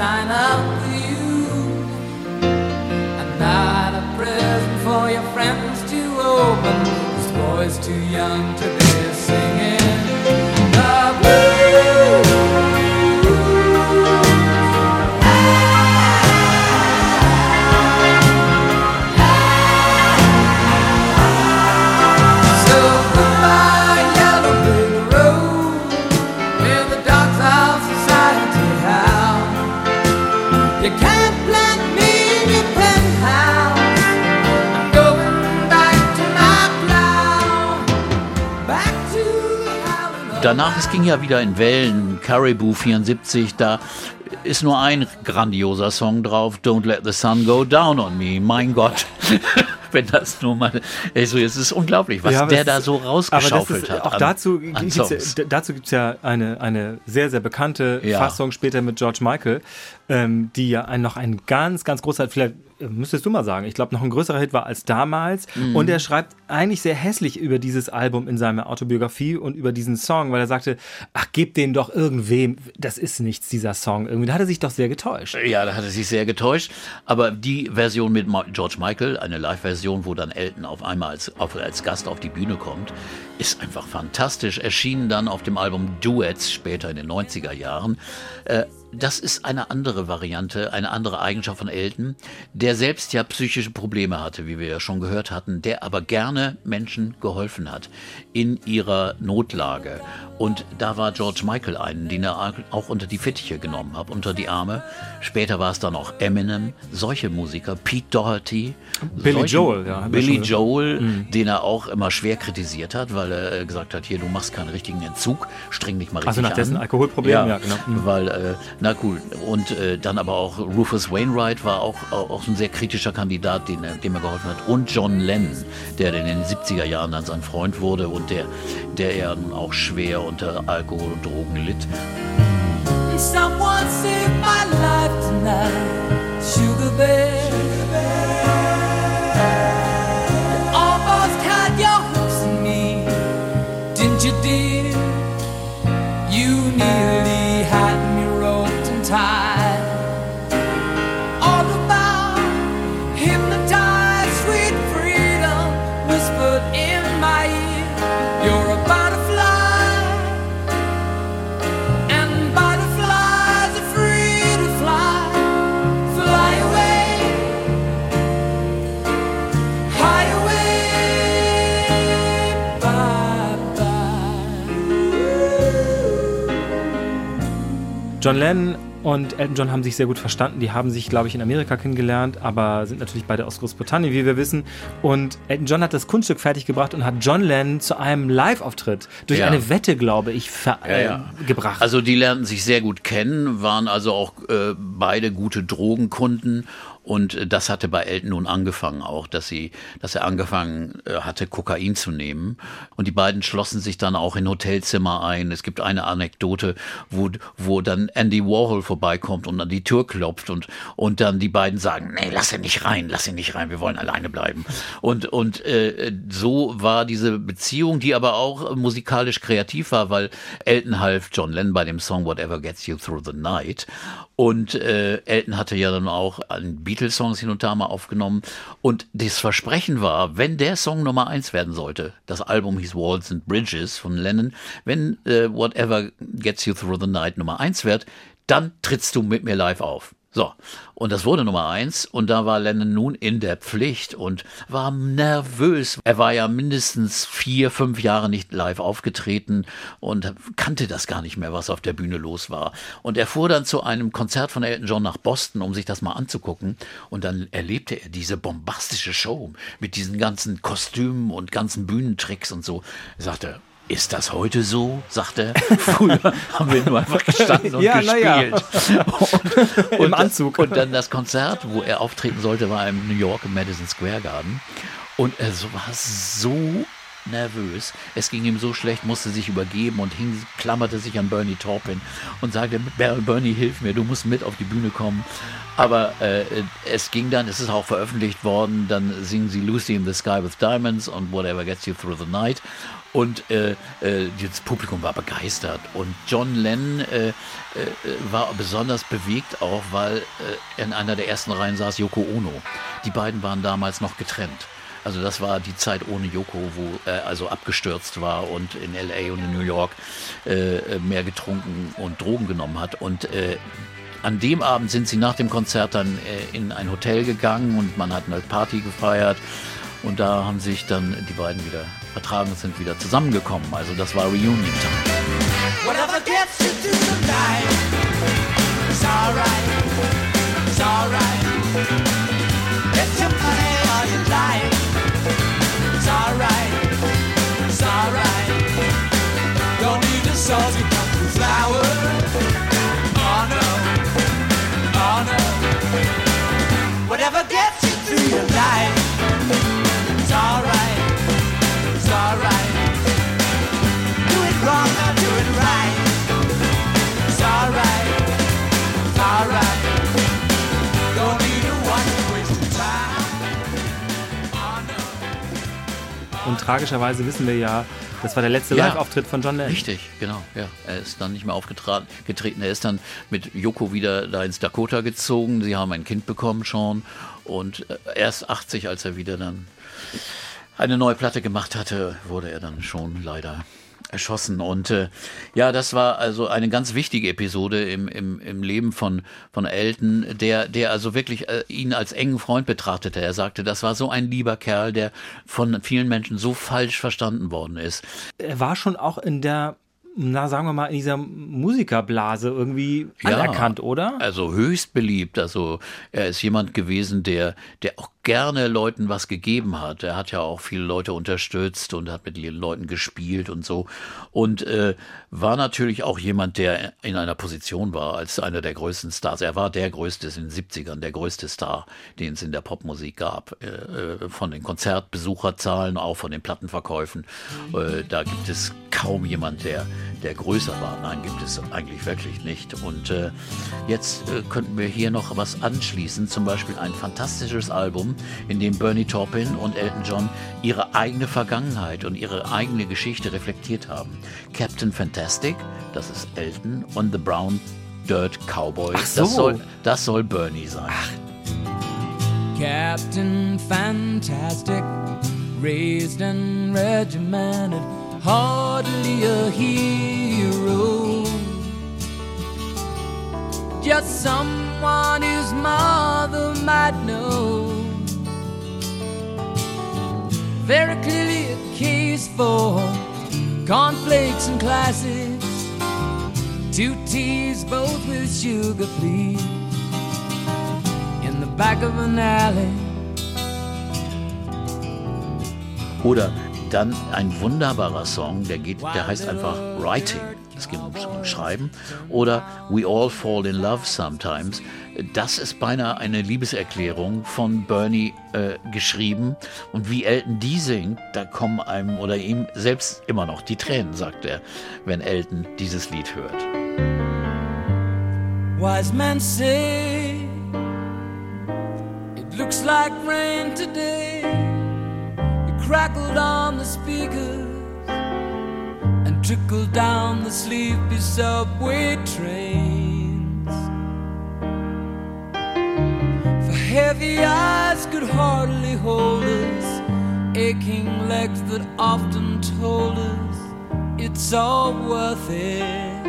sign up for you. I'm not a present for your friends to open. This boy's too young to be Danach, es ging ja wieder in Wellen, Caribou 74, da ist nur ein grandioser Song drauf, Don't Let the Sun Go Down on Me, mein Gott. Wenn das nur mal, also es ist unglaublich, was Ja, der es- da so rausgeschaufelt ist, hat. auch an- dazu an gibt's Songs. ja, dazu gibt es ja eine, eine sehr, sehr bekannte Ja. Fassung später mit George Michael, ähm, die ja ein, noch ein ganz, ganz großer, vielleicht müsstest du mal sagen, ich glaube noch ein größerer Hit war als damals. Mhm. Und er schreibt eigentlich sehr hässlich über dieses Album in seiner Autobiografie und über diesen Song, weil er sagte, ach, gib den doch irgendwem, das ist nichts, dieser Song. Irgendwie, da hat er sich doch sehr getäuscht. Ja, da hat er sich sehr getäuscht. Aber die Version mit George Michael, eine Live-Version, wo dann Elton auf einmal als, auf, als Gast auf die Bühne kommt, ist einfach fantastisch. Erschienen dann auf dem Album Duets später in den 90er Jahren. Äh, das ist eine andere Variante, eine andere Eigenschaft von Elton, der selbst ja psychische Probleme hatte, wie wir ja schon gehört hatten, der aber gerne Menschen geholfen hat in ihrer Notlage. Und da war George Michael einen, den er auch unter die Fittiche genommen hat, unter die Arme. Später war es dann auch Eminem, solche Musiker, Pete Doherty, Billy Joel, ja, Billy Joel, den er auch immer schwer kritisiert hat, weil er äh, gesagt hat, hier, du machst keinen richtigen Entzug, streng dich mal richtig Also nach dessen an. Alkoholproblemen, ja, genau. Mhm. Weil, äh, na cool. Und äh, dann aber auch Rufus Wainwright war auch, auch, ein sehr kritischer Kandidat, den, dem er geholfen hat. Und John Lennon, der in den 70er Jahren dann sein Freund wurde und der, der ja nun auch schwer unter Alkohol und Drogen litt. Someone saved my life tonight, Sugar Bear. You almost John Lennon und Elton John haben sich sehr gut verstanden. Die haben sich, glaube ich, in Amerika kennengelernt, aber sind natürlich beide aus Großbritannien, wie wir wissen. Und Elton John hat das Kunststück fertiggebracht und hat John Lennon zu einem Live-Auftritt durch Ja. eine Wette, glaube ich, ver Ja, ja. äh, gebracht. Also die lernten sich sehr gut kennen, waren also auch äh, beide gute Drogenkunden und äh, das hatte bei Elton nun angefangen auch, dass sie, dass er angefangen äh, hatte, Kokain zu nehmen. Und die beiden schlossen sich dann auch in Hotelzimmer ein. Es gibt eine Anekdote, wo, wo dann Andy Warhol vorbeikommt und an die Tür klopft und, und dann die beiden sagen, nee, lass ihn nicht rein, lass ihn nicht rein, wir wollen alleine bleiben. Und, und äh, so war diese Beziehung, die aber auch musikalisch kreativ war, weil Elton half John Lennon bei dem Song Whatever Gets You Through the Night. Und äh, Elton hatte ja dann auch an Beatles-Songs hin und da mal aufgenommen. Und das Versprechen war, wenn der Song Nummer eins werden sollte, das Album hieß Walls and Bridges von Lennon, wenn äh, Whatever Gets You Through the Night Nummer eins wird, dann trittst du mit mir live auf. So, und das wurde Nummer eins und da war Lennon nun in der Pflicht und war nervös. Er war ja mindestens vier, fünf Jahre nicht live aufgetreten und kannte das gar nicht mehr, was auf der Bühne los war. Und er fuhr dann zu einem Konzert von Elton John nach Boston, um sich das mal anzugucken und dann erlebte er diese bombastische Show mit diesen ganzen Kostümen und ganzen Bühnentricks und so. Er sagte, ist das heute so? sagt er. Früher haben wir nur einfach gestanden und Ja, na ja. gespielt. Und, Im Anzug. Und dann das Konzert, wo er auftreten sollte, war im New York im Madison Square Garden. Und er war so nervös. Es ging ihm so schlecht, musste sich übergeben und hing, klammerte sich an Bernie Taupin und sagte, "Ber- Bernie, hilf mir, du musst mit auf die Bühne kommen. Aber äh, es ging dann, es ist auch veröffentlicht worden, dann singen sie Lucy in the Sky with Diamonds und Whatever Gets You Through the Night. Und äh, äh, das Publikum war begeistert. Und John Lennon äh, äh, war besonders bewegt auch, weil äh, in einer der ersten Reihen saß Yoko Ono. Die beiden waren damals noch getrennt. Also das war die Zeit ohne Yoko, wo er also abgestürzt war und in LA und in New York äh, mehr getrunken und Drogen genommen hat. Und äh, an dem Abend sind sie nach dem Konzert dann äh, in ein Hotel gegangen und man hat eine Party gefeiert. Und da haben sich dann die beiden wieder vertragen sind wieder zusammengekommen. Also das war Reunion Time. Tragischerweise wissen wir ja, das war der letzte Ja. Live-Auftritt von John Lennon. Richtig, genau. Ja, er ist dann nicht mehr aufgetreten. Getreten. Er ist dann mit Yoko wieder da ins Dakota gezogen. Sie haben ein Kind bekommen schon und äh, erst 80, als er wieder dann eine neue Platte gemacht hatte, wurde er dann schon leider erschossen. Und äh, ja, das war also eine ganz wichtige Episode im, im, im Leben von, von Elton, der, der also wirklich äh, ihn als engen Freund betrachtete. Er sagte, das war so ein lieber Kerl, der von vielen Menschen so falsch verstanden worden ist. Er war schon auch in der, na sagen wir mal, in dieser Musikerblase irgendwie anerkannt, oder? Also höchst beliebt. Also er ist jemand gewesen, der, der auch gerne Leuten was gegeben hat. Er hat ja auch viele Leute unterstützt und hat mit den Leuten gespielt und so. Und äh, war natürlich auch jemand, der in einer Position war als einer der größten Stars. Er war der größte in den 70ern, der größte Star, den es in der Popmusik gab. Äh, äh, von den Konzertbesucherzahlen, auch von den Plattenverkäufen. Äh, da gibt es kaum jemand, der, der größer war. Nein, gibt es eigentlich wirklich nicht. Und äh, jetzt äh, könnten wir hier noch was anschließen, zum Beispiel ein fantastisches Album, in dem Bernie Taupin und Elton John ihre eigene Vergangenheit und ihre eigene Geschichte reflektiert haben. Captain Fantastic, das ist Elton, und The Brown Dirt Cowboy, so. das, soll, das soll Bernie sein. Captain Fantastic, raised and regimented, hardly a hero. Just someone his mother might know. Very clearly a case for cornflakes and classics, Two teas, both with sugar, please. In the back of an alley. Oder dann ein wunderbarer Song, der geht, der heißt einfach Writing. Es geht ums Schreiben. Oder We All Fall in Love Sometimes. Das ist beinahe eine Liebeserklärung von Bernie äh, geschrieben. Und wie Elton die singt, da kommen einem oder ihm selbst immer noch die Tränen, sagt er, wenn Elton dieses Lied hört. Wise men say it looks like rain today. Crackled on the speakers and trickled down the sleepy subway trains. For heavy eyes could hardly hold us, aching legs that often told us it's all worth it.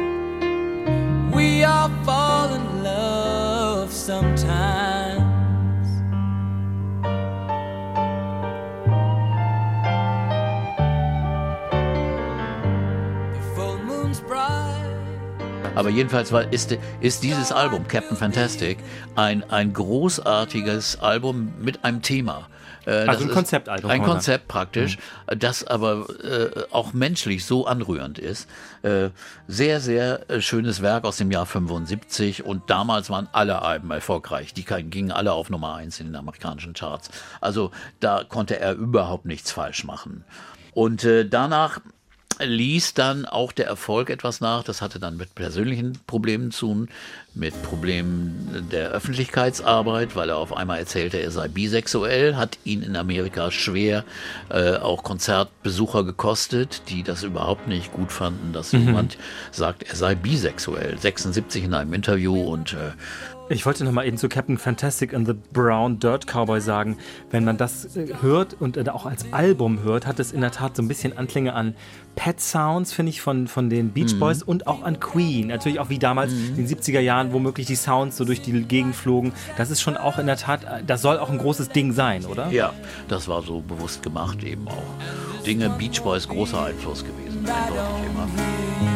We all fall in love sometimes. Aber jedenfalls war, ist, ist dieses Album, Captain Fantastic, ein, ein großartiges Album mit einem Thema. Äh, das ein Konzeptalbum, Ein Konzept praktisch, das aber äh, auch menschlich so anrührend ist. Äh, sehr, sehr äh, schönes Werk aus dem Jahr 75 und damals waren alle Alben erfolgreich. Die gingen alle auf Nummer eins in den amerikanischen Charts. Also da konnte er überhaupt nichts falsch machen. Und äh, danach ließ dann auch der Erfolg etwas nach. Das hatte dann mit persönlichen Problemen zu tun, mit Problemen der Öffentlichkeitsarbeit, weil er auf einmal erzählte, er sei bisexuell, hat ihn in Amerika schwer äh, auch Konzertbesucher gekostet, die das überhaupt nicht gut fanden, dass jemand sagt, er sei bisexuell. 76 in einem Interview und äh, Ich wollte noch mal eben zu Captain Fantastic and the Brown Dirt Cowboy sagen, wenn man das äh, hört und äh, auch als Album hört, hat es in der Tat so ein bisschen Anklänge an Pet Sounds, finde ich, von, von den Beach Boys und auch an Queen. Natürlich auch wie damals in den 70er Jahren, womöglich die Sounds so durch die Gegend flogen. Das ist schon auch in der Tat, äh, das soll auch ein großes Ding sein, oder? ja, das war so bewusst gemacht eben auch. Dinge Beach Boys großer Einfluss gewesen, eindeutig immer.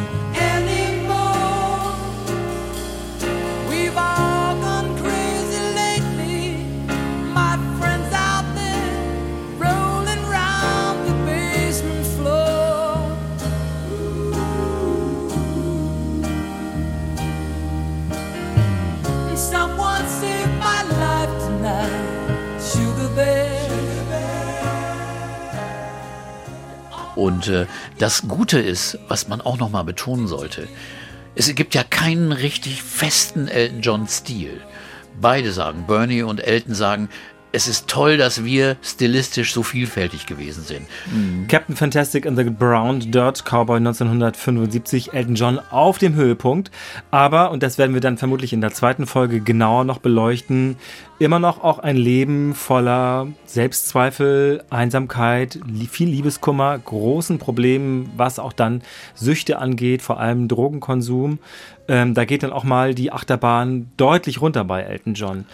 Und äh, das Gute ist, was man auch noch mal betonen sollte, es gibt ja keinen richtig festen Elton John Stil. Beide sagen, Bernie und Elton sagen, es ist toll, dass wir stilistisch so vielfältig gewesen sind. Captain Fantastic and the Brown Dirt Cowboy 1975, Elton John auf dem Höhepunkt. Aber, und das werden wir dann vermutlich in der zweiten Folge genauer noch beleuchten, immer noch auch ein Leben voller Selbstzweifel, Einsamkeit, viel Liebeskummer, großen Problemen, was auch dann Süchte angeht, vor allem Drogenkonsum. Ähm, da geht dann auch mal die Achterbahn deutlich runter bei Elton John.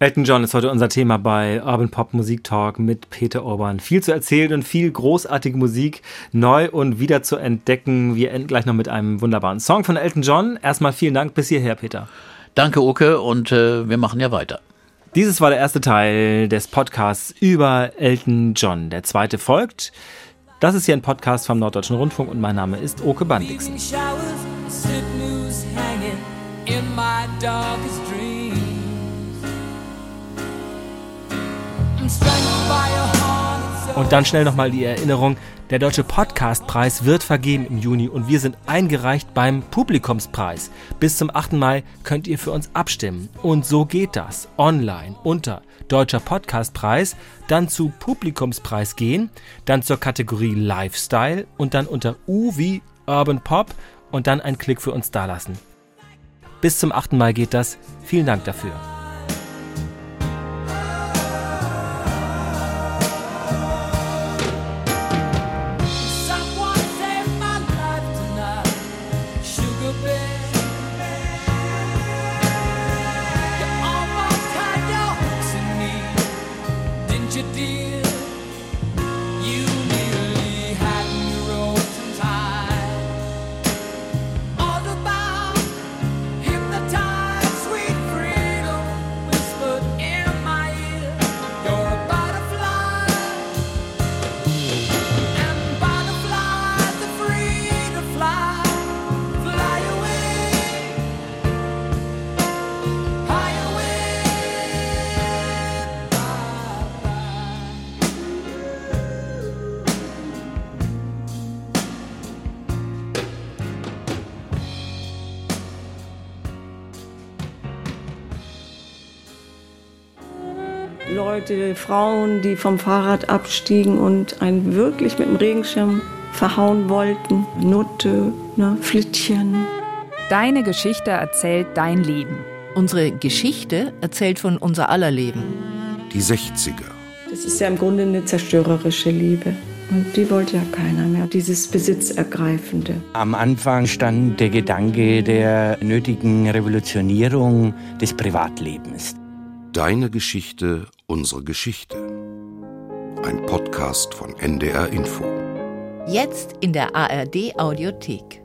Elton John ist heute unser Thema bei Urban Pop Musik Talk mit Peter Urban. Viel zu erzählen und viel großartige Musik neu und wieder zu entdecken. Wir enden gleich noch mit einem wunderbaren Song von Elton John. Erstmal vielen Dank bis hierher, Peter. Danke, Uke, und äh, wir machen ja weiter. Dieses war der erste Teil des Podcasts über Elton John. Der zweite folgt. Das ist hier ein Podcast vom Norddeutschen Rundfunk und mein Name ist Oke Bandixen. Und dann schnell nochmal die Erinnerung, der Deutsche Podcastpreis wird vergeben im Juni und wir sind eingereicht beim Publikumspreis. Bis zum 8. Mai könnt ihr für uns abstimmen. Und so geht das. Online unter Deutscher Podcastpreis, dann zu Publikumspreis gehen, dann zur Kategorie Lifestyle und dann unter U wie Urban Pop und dann einen Klick für uns dalassen. Bis zum 8. Mai geht das. Vielen Dank dafür. Leute, Frauen, die vom Fahrrad abstiegen und einen wirklich mit dem Regenschirm verhauen wollten. Nutte, ne, Flittchen. Deine Geschichte erzählt dein Leben. Unsere Geschichte erzählt von unser aller Leben. Die 60er. Das ist ja im Grunde eine zerstörerische Liebe. Und die wollte ja keiner mehr, dieses Besitzergreifende. Am Anfang stand der Gedanke der nötigen Revolutionierung des Privatlebens. Deine Geschichte, unsere Geschichte. Ein Podcast von NDR Info. Jetzt in der ARD Audiothek.